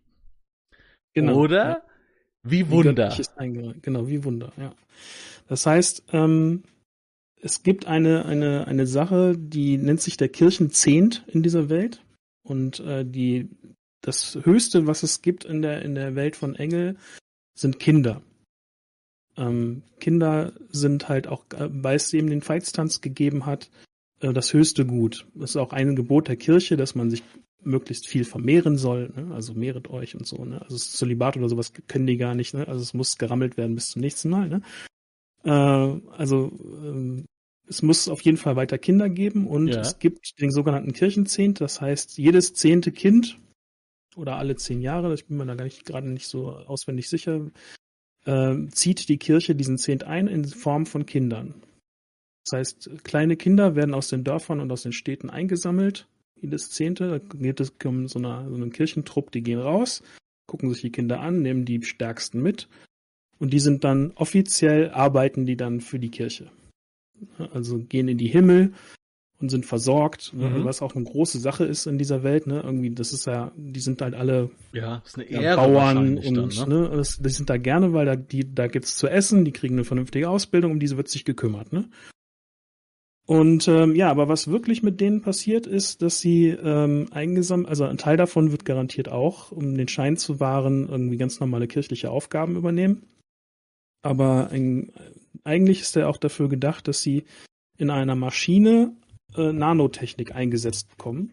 Genau. Oder ja. wie Wunder. Wie genau, wie Wunder, ja. Das heißt, ähm, es gibt eine, eine, eine Sache, die nennt sich der Kirchenzehnt in dieser Welt. Und äh, die, das Höchste, was es gibt in der, in der Welt von Engel, sind Kinder. Ähm, Kinder sind halt auch, äh, weil es eben den Feitstanz gegeben hat, äh, das höchste Gut. Das ist auch ein Gebot der Kirche, dass man sich möglichst viel vermehren soll, ne? also mehret euch und so, ne? Also Zölibat oder sowas können die gar nicht, ne? Also es muss gerammelt werden bis zum nächsten Mal, ne? Äh, also ähm, es muss auf jeden Fall weiter Kinder geben und ja. es gibt den sogenannten Kirchenzehnt, das heißt, jedes zehnte Kind oder alle zehn Jahre, ich bin mir da gar nicht gerade nicht so auswendig sicher, äh, zieht die Kirche diesen Zehnt ein in Form von Kindern. Das heißt, kleine Kinder werden aus den Dörfern und aus den Städten eingesammelt, jedes Zehnte. Da geht es so, eine, so einen Kirchentrupp, die gehen raus, gucken sich die Kinder an, nehmen die Stärksten mit und die sind dann offiziell, arbeiten die dann für die Kirche. Also gehen in die Himmel und sind versorgt, mhm. was auch eine große Sache ist in dieser Welt. Ne? Irgendwie, das ist ja, die sind halt alle ja, ist eine Ehre ja, Bauern und dann, ne? ne? Das, die sind da gerne, weil da, die, da gibt's zu essen, die kriegen eine vernünftige Ausbildung, um diese wird sich gekümmert. Ne? Und ähm, ja, aber was wirklich mit denen passiert ist, dass sie ähm, eingesammelt, also ein Teil davon wird garantiert auch, um den Schein zu wahren, irgendwie ganz normale kirchliche Aufgaben übernehmen. Aber ein, eigentlich ist er auch dafür gedacht, dass sie in einer Maschine äh, Nanotechnik eingesetzt bekommen.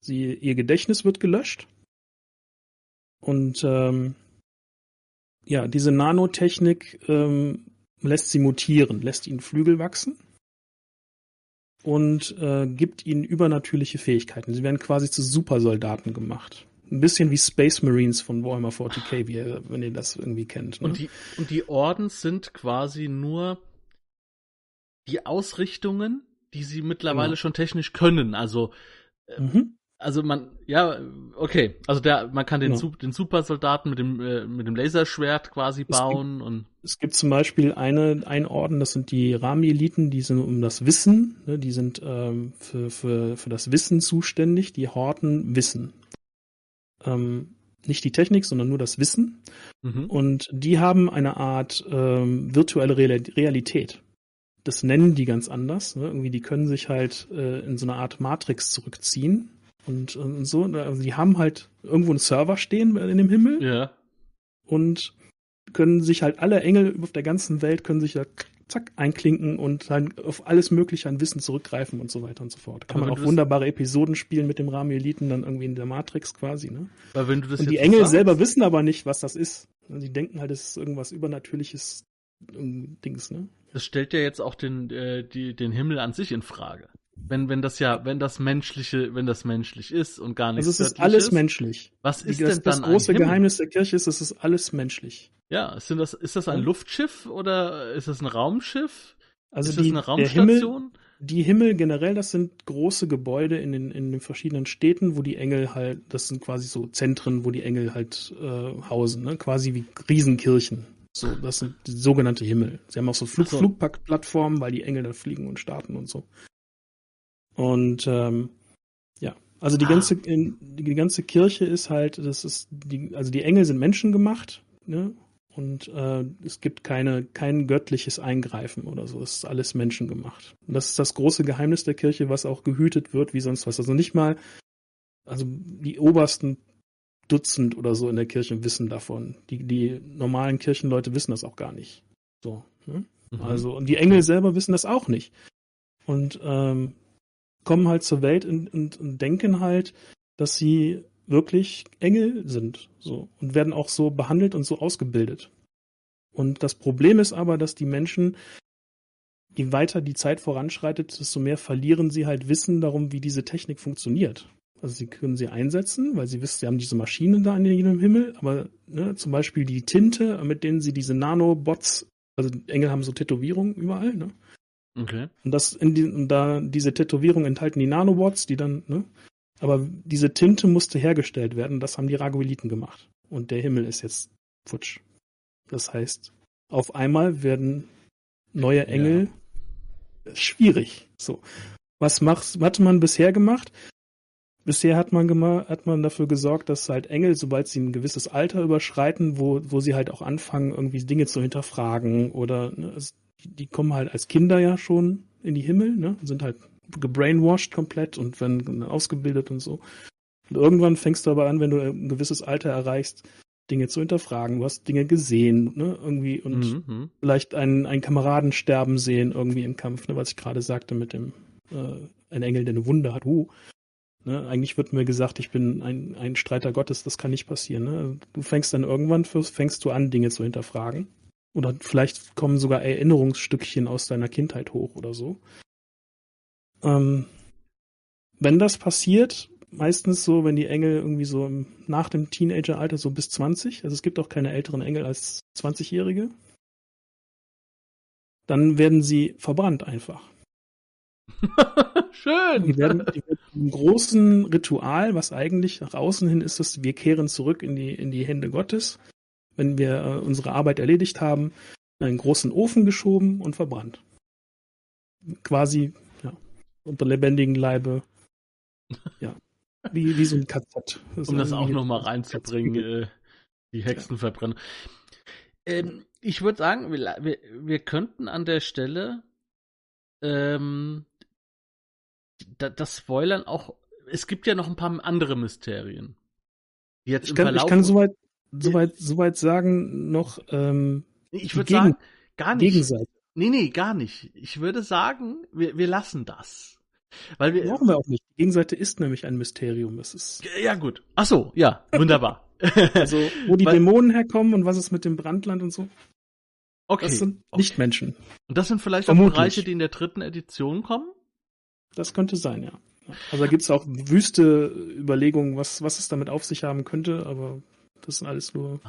Sie, ihr Gedächtnis wird gelöscht. Und ähm, ja, diese Nanotechnik ähm, lässt sie mutieren, lässt ihnen Flügel wachsen und äh, gibt ihnen übernatürliche Fähigkeiten. Sie werden quasi zu Supersoldaten gemacht. Ein bisschen wie Space Marines von Warhammer 40k, wie wenn ihr das irgendwie kennt. Ne? Und, die, und die Orden sind quasi nur die Ausrichtungen die sie mittlerweile genau. schon technisch können. Also, äh, mhm. also man, ja, okay. Also der, man kann den, genau. den Supersoldaten mit dem, äh, mit dem Laserschwert quasi bauen es gibt, und. Es gibt zum Beispiel eine, ein Orden, das sind die Rami-Eliten, die sind um das Wissen, ne, die sind ähm, für, für, für das Wissen zuständig, die horten Wissen. Ähm, nicht die Technik, sondern nur das Wissen. Mhm. Und die haben eine Art ähm, virtuelle Realität das nennen die ganz anders. Ne? Irgendwie, die können sich halt äh, in so eine Art Matrix zurückziehen. Und, und so, also die haben halt irgendwo einen Server stehen in dem Himmel. Ja. Und können sich halt alle Engel auf der ganzen Welt können sich da zack einklinken und dann auf alles Mögliche an Wissen zurückgreifen und so weiter und so fort. Kann man auch wunderbare Episoden spielen mit dem Rami-Eliten dann irgendwie in der Matrix quasi, ne? Weil wenn du das und die Engel sagst, selber wissen aber nicht, was das ist. Die denken halt, es ist irgendwas Übernatürliches Dings, ne? Das stellt ja jetzt auch den, äh, die, den Himmel an sich in Frage. Wenn, wenn das ja, wenn das menschliche, wenn das menschlich ist und gar nicht. Also es ist alles ist, menschlich. Was ist das, denn dann Das große Geheimnis der Kirche ist, es ist alles menschlich. Ja, sind das, ist das ein. Luftschiff oder ist das ein Raumschiff? Also ist die, das eine Raumstation? Himmel, die Himmel generell, das sind große Gebäude in den, in den verschiedenen Städten, wo die Engel halt, das sind quasi so Zentren, wo die Engel halt äh, hausen, ne? quasi wie Riesenkirchen. So, das sind die sogenannte Himmel. Sie haben auch so, Flug so. Flugplattformen, weil die Engel da fliegen und starten und so. Und ähm, ja, also die ah. ganze die ganze Kirche ist halt, das ist die, also die Engel sind menschengemacht, ne? Und äh, es gibt keine kein göttliches Eingreifen oder so. Es ist alles menschengemacht. Und das ist das große Geheimnis der Kirche, was auch gehütet wird wie sonst was. Also nicht mal, also die obersten Dutzend oder so in der Kirche wissen davon. Die, die normalen Kirchenleute wissen das auch gar nicht. So. Ne? Mhm. Also, und die Engel selber wissen das auch nicht. Und ähm, kommen halt zur Welt und, und, und denken halt, dass sie wirklich Engel sind. So. Und werden auch so behandelt und so ausgebildet. Und das Problem ist aber, dass die Menschen, je weiter die Zeit voranschreitet, desto mehr verlieren sie halt Wissen darum, wie diese Technik funktioniert. Also sie können sie einsetzen, weil sie wissen, sie haben diese Maschinen da in jedem Himmel, aber ne, zum Beispiel die Tinte, mit denen sie diese Nanobots, also Engel haben so Tätowierungen überall, ne? Okay. Und das in die, und da diese Tätowierungen enthalten die Nanobots, die dann, ne? Aber diese Tinte musste hergestellt werden, das haben die Ragoeliten gemacht. Und der Himmel ist jetzt futsch. Das heißt, auf einmal werden neue Engel ja. schwierig. So. Was macht, was hat man bisher gemacht? Bisher hat man hat man dafür gesorgt, dass halt Engel, sobald sie ein gewisses Alter überschreiten, wo, wo sie halt auch anfangen, irgendwie Dinge zu hinterfragen oder ne, es, die kommen halt als Kinder ja schon in die Himmel, ne, sind halt gebrainwashed komplett und werden ausgebildet und so. Und irgendwann fängst du aber an, wenn du ein gewisses Alter erreichst, Dinge zu hinterfragen. Du hast Dinge gesehen, ne, irgendwie und mhm. mhm. vielleicht einen, einen Kameraden sterben sehen irgendwie im Kampf, ne, was ich gerade sagte mit dem äh, ein Engel, der eine Wunde hat. Uh. Ne? Eigentlich wird mir gesagt, ich bin ein, ein Streiter Gottes, das kann nicht passieren. Ne? Du fängst dann irgendwann fängst du an, Dinge zu hinterfragen. Oder vielleicht kommen sogar Erinnerungsstückchen aus deiner Kindheit hoch oder so. Ähm, wenn das passiert, meistens so, wenn die Engel irgendwie so nach dem Teenageralter so bis 20, also es gibt auch keine älteren Engel als 20-Jährige, dann werden sie verbrannt einfach. [laughs] Schön. Die werden, die werden im großen Ritual, was eigentlich nach außen hin ist, dass wir kehren zurück in die, in die Hände Gottes, wenn wir äh, unsere Arbeit erledigt haben, in einen großen Ofen geschoben und verbrannt. Quasi, ja, unter lebendigen Leibe. [laughs] Ja. Wie, wie so ein KZ. Das um das auch nochmal reinzubringen, äh, die Hexenverbrennung. Ja. Ähm, ich würde sagen, wir, wir, wir könnten an der Stelle ähm, das Spoilern auch. Es gibt ja noch ein paar andere Mysterien. Jetzt ich, kann, Verlauf, ich kann soweit, soweit, soweit sagen, noch. Ähm, ich würde sagen, gar nicht. Gegenseite. Nee, nee, gar nicht. Ich würde sagen, wir, wir lassen das. Weil wir. Brauchen wir auch nicht. Die Gegenseite ist nämlich ein Mysterium. Es ist. Ja, gut. Ach so, ja, wunderbar. [laughs] [laughs] also, wo die Weil, Dämonen herkommen und was ist mit dem Brandland und so. Okay. Das sind okay. nicht Menschen. Und das sind vielleicht Vermutlich. auch Bereiche, die in der dritten Edition kommen? Das könnte sein, ja. Also da gibt es auch wüste Überlegungen, was, was es damit auf sich haben könnte, aber das sind alles nur.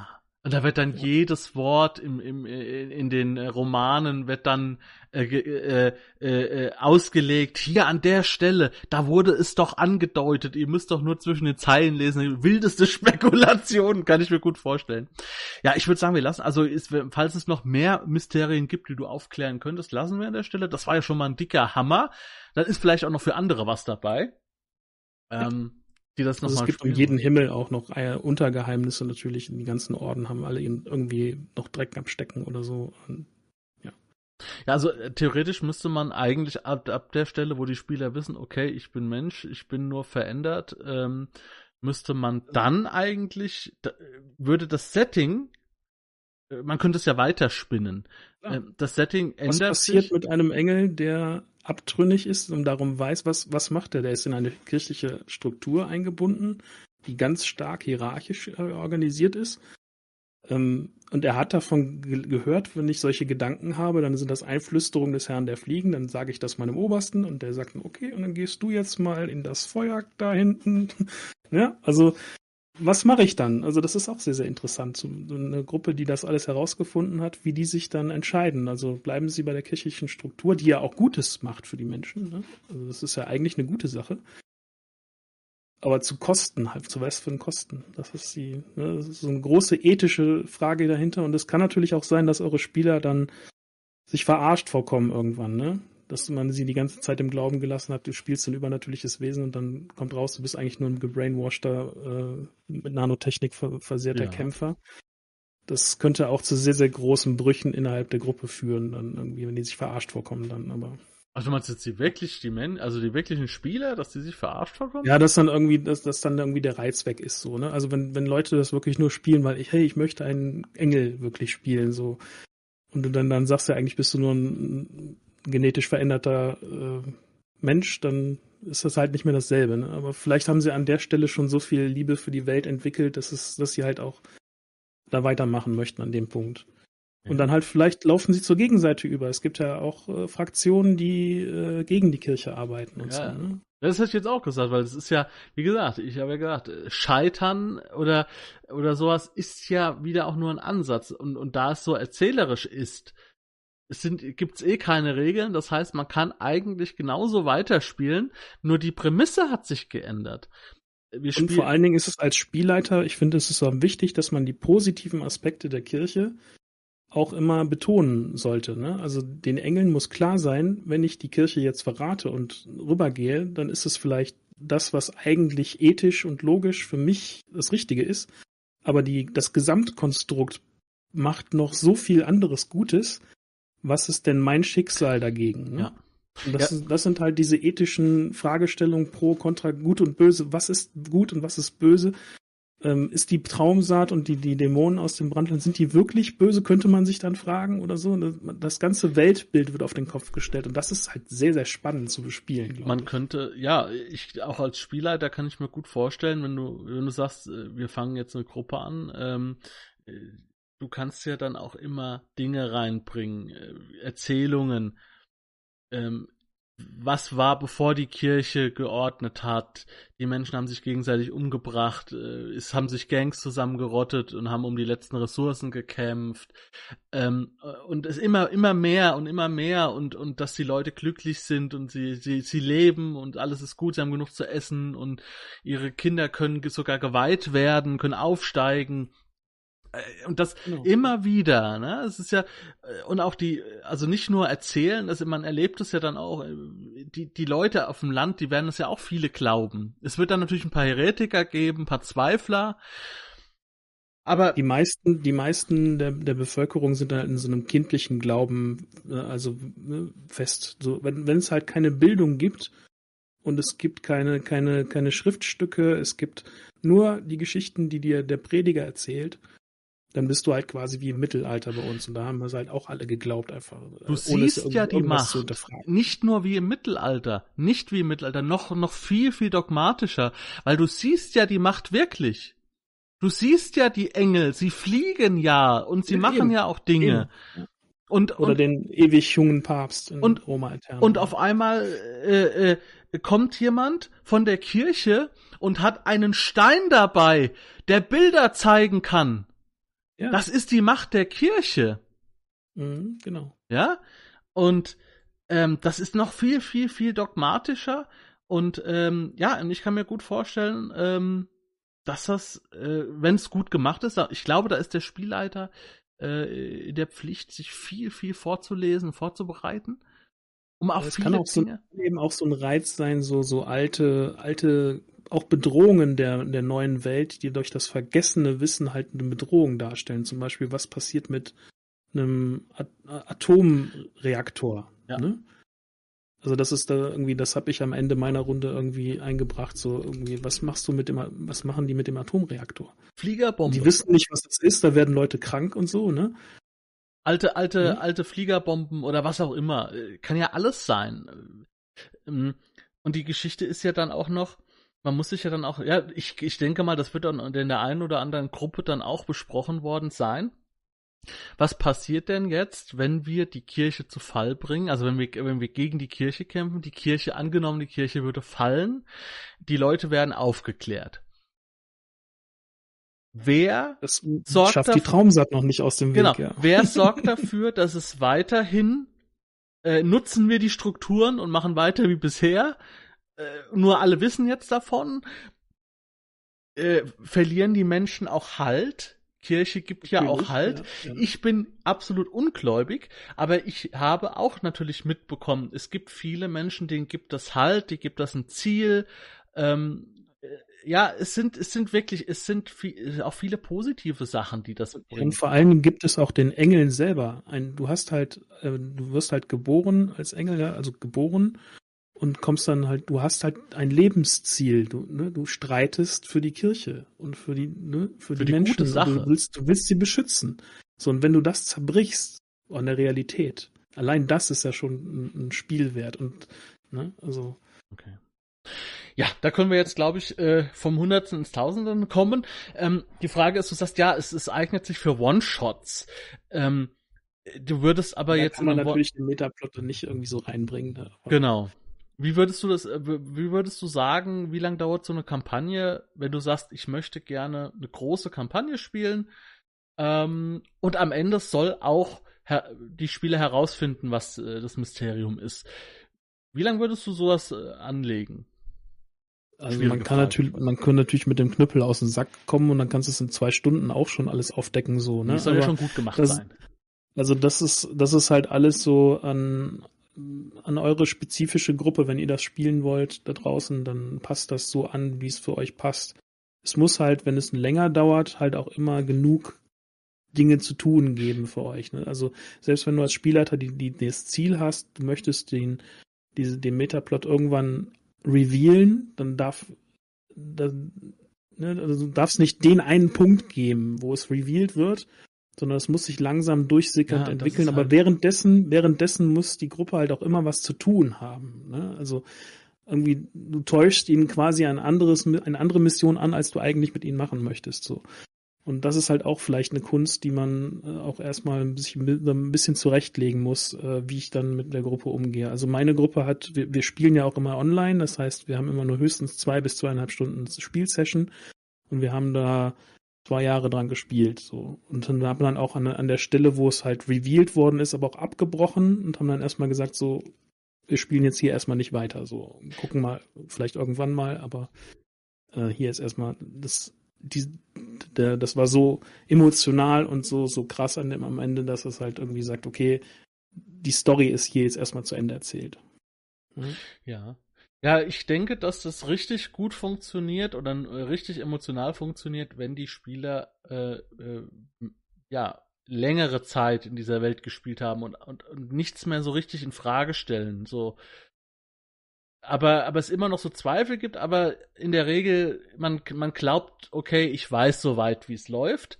Und da wird dann ja. jedes Wort im, im, in den Romanen wird dann äh, äh, äh, ausgelegt. Hier an der Stelle, da wurde es doch angedeutet. Ihr müsst doch nur zwischen den Zeilen lesen. Wildeste [laughs] Spekulationen, kann ich mir gut vorstellen. Ja, ich würde sagen, wir lassen, also ist, falls es noch mehr Mysterien gibt, die du aufklären könntest, lassen wir an der Stelle. Das war ja schon mal ein dicker Hammer. Dann ist vielleicht auch noch für andere was dabei. Ähm, die das also Es gibt um jeden Himmel auch noch äh, Untergeheimnisse natürlich. Die ganzen Orden haben alle irgendwie noch Dreck am Stecken oder so. Und, ja. ja, also äh, theoretisch müsste man eigentlich ab, ab der Stelle, wo die Spieler wissen, okay, ich bin Mensch, ich bin nur verändert, ähm, müsste man dann eigentlich, da, würde das Setting äh, man könnte es ja weiterspinnen. Ja. Ähm, das Setting ändert sich. Was passiert sich. mit einem Engel, der abtrünnig ist und darum weiß, was, was macht er? Der ist in eine kirchliche Struktur eingebunden, die ganz stark hierarchisch äh, organisiert ist. Ähm, und er hat davon ge gehört, wenn ich solche Gedanken habe, dann sind das Einflüsterungen des Herrn der Fliegen, dann sage ich das meinem Obersten und der sagt, okay, und dann gehst du jetzt mal in das Feuer da hinten. [laughs] ja, also was mache ich dann? Also das ist auch sehr, sehr interessant. So eine Gruppe, die das alles herausgefunden hat, wie die sich dann entscheiden. Also bleiben sie bei der kirchlichen Struktur, die ja auch Gutes macht für die Menschen. Ne? Also das ist ja eigentlich eine gute Sache. Aber zu Kosten, halt zu was für Kosten. Das ist die, ne? das ist so eine große ethische Frage dahinter. Und es kann natürlich auch sein, dass eure Spieler dann sich verarscht vorkommen irgendwann, ne? Dass man sie die ganze Zeit im Glauben gelassen hat, du spielst ein übernatürliches Wesen und dann kommt raus, du bist eigentlich nur ein gebrainwashter, äh, mit Nanotechnik versehrter ja. Kämpfer. Das könnte auch zu sehr, sehr großen Brüchen innerhalb der Gruppe führen, dann irgendwie, wenn die sich verarscht vorkommen dann, aber. Also du meinst jetzt die wirklich, die Men also die wirklichen Spieler, dass die sich verarscht vorkommen? Ja, dass dann irgendwie, dass, dass dann irgendwie der Reiz weg ist, so, ne? Also wenn, wenn Leute das wirklich nur spielen, weil ich, hey, ich möchte einen Engel wirklich spielen, so. Und du dann, dann sagst ja, eigentlich bist du nur ein genetisch veränderter äh, Mensch, dann ist das halt nicht mehr dasselbe. Ne? Aber vielleicht haben sie an der Stelle schon so viel Liebe für die Welt entwickelt, dass es, dass sie halt auch da weitermachen möchten an dem Punkt. Und dann halt vielleicht laufen sie zur Gegenseite über. Es gibt ja auch äh, Fraktionen, die äh, gegen die Kirche arbeiten und ja. so. Ne? Das hätte ich jetzt auch gesagt, weil es ist ja, wie gesagt, ich habe ja gesagt, Scheitern oder oder sowas ist ja wieder auch nur ein Ansatz und und da es so erzählerisch ist, es sind, gibt's eh keine Regeln, das heißt, man kann eigentlich genauso weiterspielen, nur die Prämisse hat sich geändert. Wir und vor allen Dingen ist es als Spielleiter, ich finde, es ist auch wichtig, dass man die positiven Aspekte der Kirche auch immer betonen sollte. Ne? Also den Engeln muss klar sein, wenn ich die Kirche jetzt verrate und rübergehe, dann ist es vielleicht das, was eigentlich ethisch und logisch für mich das Richtige ist. Aber die, das Gesamtkonstrukt macht noch so viel anderes Gutes, was ist denn mein Schicksal dagegen? Ne? Ja. Und das, ja. das sind halt diese ethischen Fragestellungen pro, contra, gut und böse. Was ist gut und was ist böse? ähm, ist die Traumsaat und die, die Dämonen aus dem Brandland, sind die wirklich böse, könnte man sich dann fragen oder so? Das, das ganze Weltbild wird auf den Kopf gestellt und das ist halt sehr, sehr spannend zu bespielen. Man ich. könnte, ja, ich auch als Spielleiter kann ich mir gut vorstellen, wenn du, wenn du sagst, äh, wir fangen jetzt eine Gruppe an, ähm, äh, du kannst ja dann auch immer Dinge reinbringen, äh, Erzählungen, ähm, was war, bevor die Kirche geordnet hat. Die Menschen haben sich gegenseitig umgebracht, äh, es haben sich Gangs zusammengerottet und haben um die letzten Ressourcen gekämpft. Ähm, und es immer, immer mehr und immer mehr und, und dass die Leute glücklich sind und sie, sie, sie leben und alles ist gut, sie haben genug zu essen und ihre Kinder können sogar geweiht werden, können aufsteigen äh, und das genau. immer wieder, ne? Es ist ja äh, und auch die, also nicht nur erzählen, also man erlebt es ja dann auch. Äh, die die Leute auf dem Land, die werden es ja auch viele glauben. Es wird dann natürlich ein paar Heretiker geben, ein paar Zweifler. Aber die meisten, die meisten der, der Bevölkerung sind halt in so einem kindlichen Glauben, also ne, fest. So, wenn wenn es halt keine Bildung gibt und es gibt keine keine keine Schriftstücke, es gibt nur die Geschichten, die dir der Prediger erzählt dann bist du halt quasi wie im Mittelalter bei uns. Und da haben wir es halt auch alle geglaubt, einfach. Du siehst ja die Macht. Nicht nur wie im Mittelalter, nicht wie im Mittelalter, noch, noch viel, viel dogmatischer, weil du siehst ja die Macht wirklich. Du siehst ja die Engel, sie fliegen ja und sie ja, machen eben. ja auch Dinge. Eben. Und, Oder und, den ewig jungen Papst in und, Roma Eterna. Und auf einmal äh, äh, kommt jemand von der Kirche und hat einen Stein dabei, der Bilder zeigen kann. Ja. Das ist die Macht der Kirche. Mhm, genau. Ja. Und ähm, das ist noch viel, viel, viel dogmatischer. Und ähm, ja, ich kann mir gut vorstellen, ähm, dass das, äh, wenn es gut gemacht ist, ich glaube, da ist der Spielleiter äh, in der Pflicht, sich viel, viel vorzulesen, vorzubereiten. Um auch es viele kann auch so, eben auch so ein Reiz sein, so so alte alte auch Bedrohungen der, der neuen Welt, die durch das vergessene Wissen halt eine Bedrohung darstellen. Zum Beispiel, was passiert mit einem Atomreaktor. Ja. Ne? Also das ist da irgendwie, das habe ich am Ende meiner Runde irgendwie eingebracht. So irgendwie, was machst du mit dem, was machen die mit dem Atomreaktor? Fliegerbombe. Die wissen nicht, was das ist. Da werden Leute krank und so, ne? Alte, alte, mhm. alte Fliegerbomben oder was auch immer. Kann ja alles sein. Ähm, und die Geschichte ist ja dann auch noch, man muss sich ja dann auch, ja, ich, ich denke mal, das wird dann in der einen oder anderen Gruppe dann auch besprochen worden sein. Was passiert denn jetzt, wenn wir die Kirche zu Fall bringen? Also wenn wir, wenn wir gegen die Kirche kämpfen, die Kirche angenommen, die Kirche würde fallen, die Leute werden aufgeklärt. Wer das sorgt schafft dafür, die Traumsat noch nicht aus dem Weg? Genau. Ja. Wer [laughs] sorgt dafür, dass es weiterhin äh, nutzen wir die Strukturen und machen weiter wie bisher? Äh, nur alle wissen jetzt davon. Äh, verlieren die Menschen auch Halt? Kirche gibt ja auch Halt. Ja, ja. Ich bin absolut ungläubig, aber ich habe auch natürlich mitbekommen, es gibt viele Menschen, denen gibt das Halt, die gibt das ein Ziel. Ähm, äh, ja, es sind, es sind wirklich, es sind viel, auch viele positive Sachen, die das bringen. Und vor allem gibt es auch den Engeln selber. Ein, du hast halt, äh, du wirst halt geboren als Engel, also geboren und kommst dann halt, du hast halt ein Lebensziel, du, ne, du streitest für die Kirche und für die, ne, für, für die, die, Menschen. Gute Sache. Du willst, du willst sie beschützen. So, und wenn du das zerbrichst an der Realität, allein das ist ja schon ein, ein Spielwert und, ne, also. Okay. Ja, da können wir jetzt, glaube ich, äh, vom Hundertsten ins Tausenden kommen. Ähm, die Frage ist, du sagst, ja, es, es eignet sich für One-Shots. Ähm, du würdest aber da jetzt. Kann man natürlich den Metaplot nicht irgendwie so reinbringen. Ne? Genau. Wie würdest du das, äh, wie würdest du sagen, wie lange dauert so eine Kampagne, wenn du sagst, ich möchte gerne eine große Kampagne spielen ähm, und am Ende soll auch die Spieler herausfinden, was äh, das Mysterium ist. Wie lange würdest du sowas äh, anlegen? Also man kann natürlich, man kann natürlich mit dem Knüppel aus dem Sack kommen und dann kannst du es in zwei Stunden auch schon alles aufdecken so. Ne? Das soll Aber ja schon gut gemacht das, sein. Also das ist, das ist halt alles so an an eure spezifische Gruppe, wenn ihr das spielen wollt da draußen, dann passt das so an, wie es für euch passt. Es muss halt, wenn es länger dauert, halt auch immer genug Dinge zu tun geben für euch. Ne? Also selbst wenn du als Spielleiter die, die, das Ziel hast, du möchtest den, diese, den Metaplot irgendwann revealen, dann darf, dann ne, also du darfst nicht den einen Punkt geben, wo es revealed wird, sondern es muss sich langsam durchsickernd Ja, entwickeln. ist Aber halt- währenddessen, währenddessen muss die Gruppe halt auch immer was zu tun haben. Ne? Also irgendwie, du täuschst ihnen quasi ein anderes, eine andere Mission an, als du eigentlich mit ihnen machen möchtest. So. Und das ist halt auch vielleicht eine Kunst, die man äh, auch erstmal ein bisschen, ein bisschen zurechtlegen muss, äh, wie ich dann mit der Gruppe umgehe. Also meine Gruppe hat, wir, wir spielen ja auch immer online, das heißt, wir haben immer nur höchstens zwei bis zweieinhalb Stunden Spielsession und wir haben da zwei Jahre dran gespielt. So. Und dann haben wir dann auch an, an der Stelle, wo es halt revealed worden ist, aber auch abgebrochen und haben dann erstmal gesagt, so, wir spielen jetzt hier erstmal nicht weiter. So, gucken mal, vielleicht irgendwann mal, aber äh, hier ist erstmal das, die, der, das war so emotional und so, so krass an dem am Ende, dass es halt irgendwie sagt, okay, die Story ist hier jetzt erstmal zu Ende erzählt. Mhm. Ja. Ja, ich denke, dass das richtig gut funktioniert oder äh, richtig emotional funktioniert, wenn die Spieler äh, äh, ja längere Zeit in dieser Welt gespielt haben und, und, und nichts mehr so richtig in Frage stellen. So, aber aber es immer noch so Zweifel gibt, aber in der Regel man man glaubt, okay, ich weiß soweit, wie es läuft.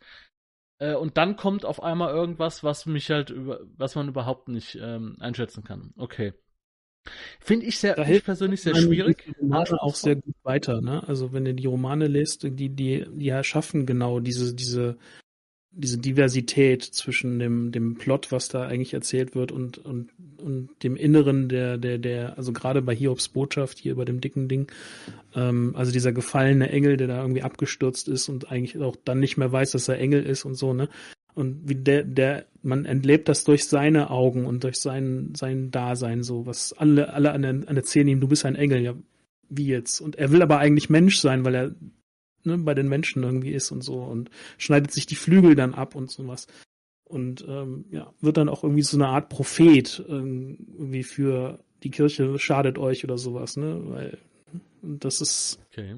Äh, und dann kommt auf einmal irgendwas, was mich halt über, was man überhaupt nicht ähm, einschätzen kann. Okay. Finde ich sehr, Da ich hilft persönlich sehr schwierig. die Romane auch sehr gut weiter, ne? Also wenn ihr die Romane lest, die, die, die erschaffen genau diese, diese, diese Diversität zwischen dem, dem Plot, was da eigentlich erzählt wird und, und, und dem Inneren der, der, der, also gerade bei Hiobs Botschaft hier bei dem dicken Ding, ähm, also dieser gefallene Engel, der da irgendwie abgestürzt ist und eigentlich auch dann nicht mehr weiß, dass er Engel ist und so, ne? Und wie der, der, man entlebt das durch seine Augen und durch sein, sein Dasein, so, was alle, alle an, der- an erzählen ihm, du bist ein Engel, ja, wie jetzt? Und er will aber eigentlich Mensch sein, weil er ne, bei den Menschen irgendwie ist und so und schneidet sich die Flügel dann ab und sowas. Und ähm, ja, wird dann auch irgendwie so eine Art Prophet ähm, irgendwie für die Kirche schadet euch oder sowas, ne? Weil und das ist Okay.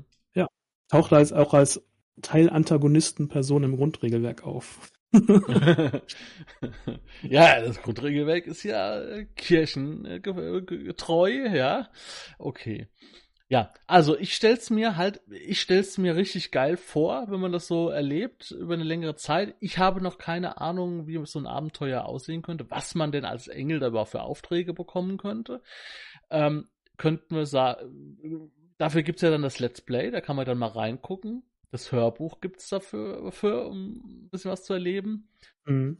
taucht als auch als Teil Antagonistenperson im Grundregelwerk auf. [laughs] ja, das Grundregelwerk ist ja äh, kirchengetreu, ja. Okay. Ja, also ich stell's mir halt, ich stell's mir richtig geil vor, wenn man das so erlebt über eine längere Zeit. Ich habe noch keine Ahnung, wie so ein Abenteuer aussehen könnte, was man denn als Engel da überhaupt für Aufträge bekommen könnte. Ähm, könnten wir sagen, dafür gibt's ja dann das Let's Play, da kann man dann mal reingucken. Das Hörbuch gibt's dafür, dafür um ein bisschen was zu erleben. Mhm.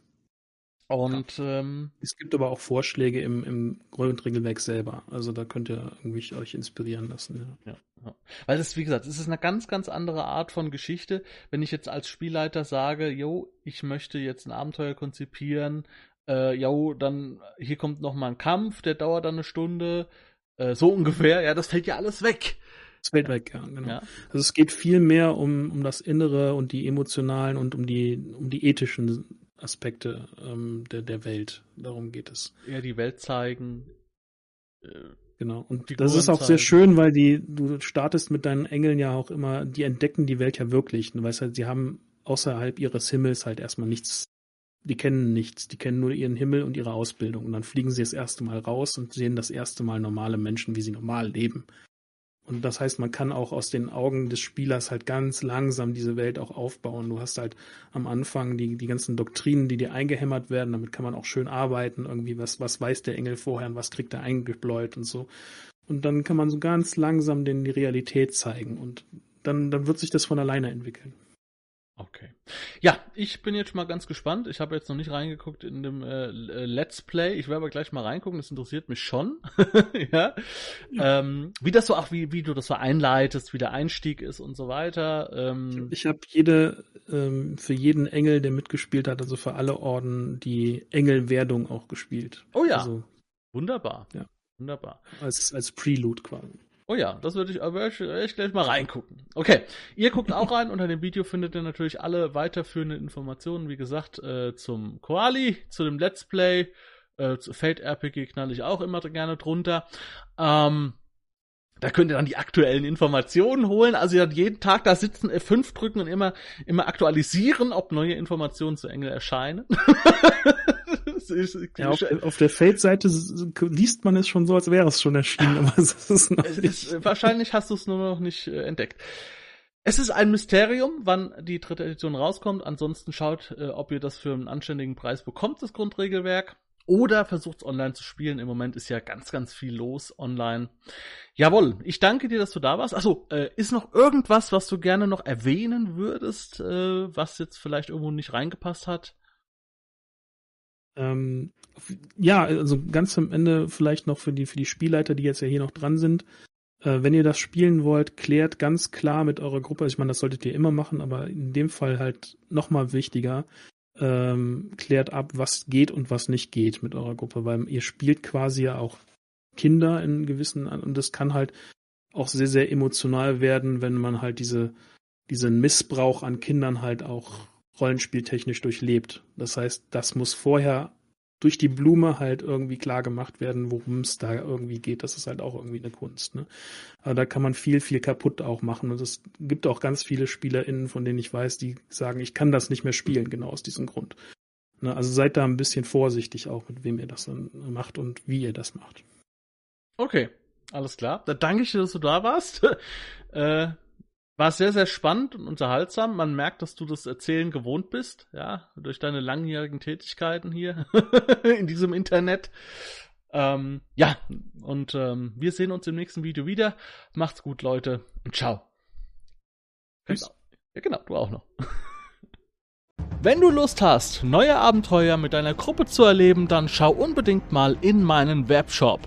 Und ähm, Es gibt aber auch Vorschläge im, im Grundregelwerk selber. Also da könnt ihr irgendwie euch inspirieren lassen. Ja. ja, ja. Weil es, wie gesagt, es ist eine ganz, ganz andere Art von Geschichte. Wenn ich jetzt als Spielleiter sage, yo, ich möchte jetzt ein Abenteuer konzipieren, äh, yo, dann hier kommt noch mal ein Kampf, der dauert dann eine Stunde, äh, so ungefähr, ja, das fällt ja alles weg. Das ja, genau. Ja. Also es geht viel mehr um, um das Innere und die emotionalen und um die, um die ethischen Aspekte ähm, der, der Welt. Darum geht es. Eher die Welt zeigen. Äh, Genau. Und Figuren das ist auch sehr zeigen. schön, weil die, du startest mit deinen Engeln ja auch immer, die entdecken die Welt ja wirklich. Du weißt halt, sie haben außerhalb ihres Himmels halt erstmal nichts, die kennen nichts, die kennen nur ihren Himmel und ihre Ausbildung. Und dann fliegen sie das erste Mal raus und sehen das erste Mal normale Menschen, wie sie normal leben. Und das heißt, man kann auch aus den Augen des Spielers halt ganz langsam diese Welt auch aufbauen. Du hast halt am Anfang die, die ganzen Doktrinen, die dir eingehämmert werden. Damit kann man auch schön arbeiten. Irgendwie, was, was weiß der Engel vorher und was kriegt er eingebläut und so. Und dann kann man so ganz langsam den die Realität zeigen. Und dann, dann wird sich das von alleine entwickeln. Okay. Ja, ich bin jetzt mal ganz gespannt. Ich habe jetzt noch nicht reingeguckt in dem äh, Let's Play. Ich werde aber gleich mal reingucken. Das interessiert mich schon. [laughs] ja. Ähm, wie das so auch, wie, wie du das so einleitest, wie der Einstieg ist und so weiter. Ähm, Ich habe jede, ähm, für jeden Engel, der mitgespielt hat, also für alle Orden, die Engelwerdung auch gespielt. oh ja, Also wunderbar. Ja. Wunderbar. als, als Prelude quasi. Oh ja, das würde ich, aber ich, ich gleich mal reingucken. Okay, ihr guckt auch rein. Unter dem Video findet ihr natürlich alle weiterführenden Informationen, wie gesagt, äh, zum Koali, zu dem Let's Play, äh, zu Fate RPG knall ich auch immer gerne drunter. Ähm, da könnt ihr dann die aktuellen Informationen holen. Also ihr habt jeden Tag da sitzen, F5 drücken und immer, immer aktualisieren, ob neue Informationen zu Engel erscheinen. [laughs] Ist- Ja, auf, der- auf der Fate-Seite s- liest man es schon so, als wäre es schon erschienen, aber es ist noch nicht. ist, wahrscheinlich hast du es nur noch nicht äh, entdeckt. Es ist ein Mysterium, wann die dritte Edition rauskommt. Ansonsten schaut, äh, ob ihr das für einen anständigen Preis bekommt, das Grundregelwerk. Oder versucht es online zu spielen. Im Moment ist ja ganz, ganz viel los online. Jawohl, ich danke dir, dass du da warst. Achso, äh, ist noch irgendwas, was du gerne noch erwähnen würdest, äh, was jetzt vielleicht irgendwo nicht reingepasst hat? Ähm, ja, also ganz am Ende vielleicht noch für die, für die Spielleiter, die jetzt ja hier noch dran sind. Äh, wenn ihr das spielen wollt, klärt ganz klar mit eurer Gruppe, also ich meine, das solltet ihr immer machen, aber in dem Fall halt nochmal wichtiger, ähm, klärt ab, was geht und was nicht geht mit eurer Gruppe, weil ihr spielt quasi ja auch Kinder in gewissen, und das kann halt auch sehr, sehr emotional werden, wenn man halt diese, diesen Missbrauch an Kindern halt auch rollenspieltechnisch durchlebt. Das heißt, das muss vorher durch die Blume halt irgendwie klar gemacht werden, worum es da irgendwie geht. Das ist halt auch irgendwie eine Kunst. Ne? Aber da kann man viel, viel kaputt auch machen. Und es gibt auch ganz viele SpielerInnen, von denen ich weiß, die sagen, ich kann das nicht mehr spielen, genau aus diesem Grund. Ne? Also seid da ein bisschen vorsichtig auch, mit wem ihr das dann macht und wie ihr das macht. Okay, alles klar. Da danke ich dir, dass du da warst. [laughs] äh, war sehr, sehr spannend und unterhaltsam. Man merkt, dass du das Erzählen gewohnt bist, ja, durch deine langjährigen Tätigkeiten hier [laughs] in diesem Internet. Ähm, ja, und ähm, wir sehen uns im nächsten Video wieder. Macht's gut, Leute, und ciao. Genau. Ja, genau, du auch noch. [laughs] Wenn du Lust hast, neue Abenteuer mit deiner Gruppe zu erleben, dann schau unbedingt mal in meinen Webshop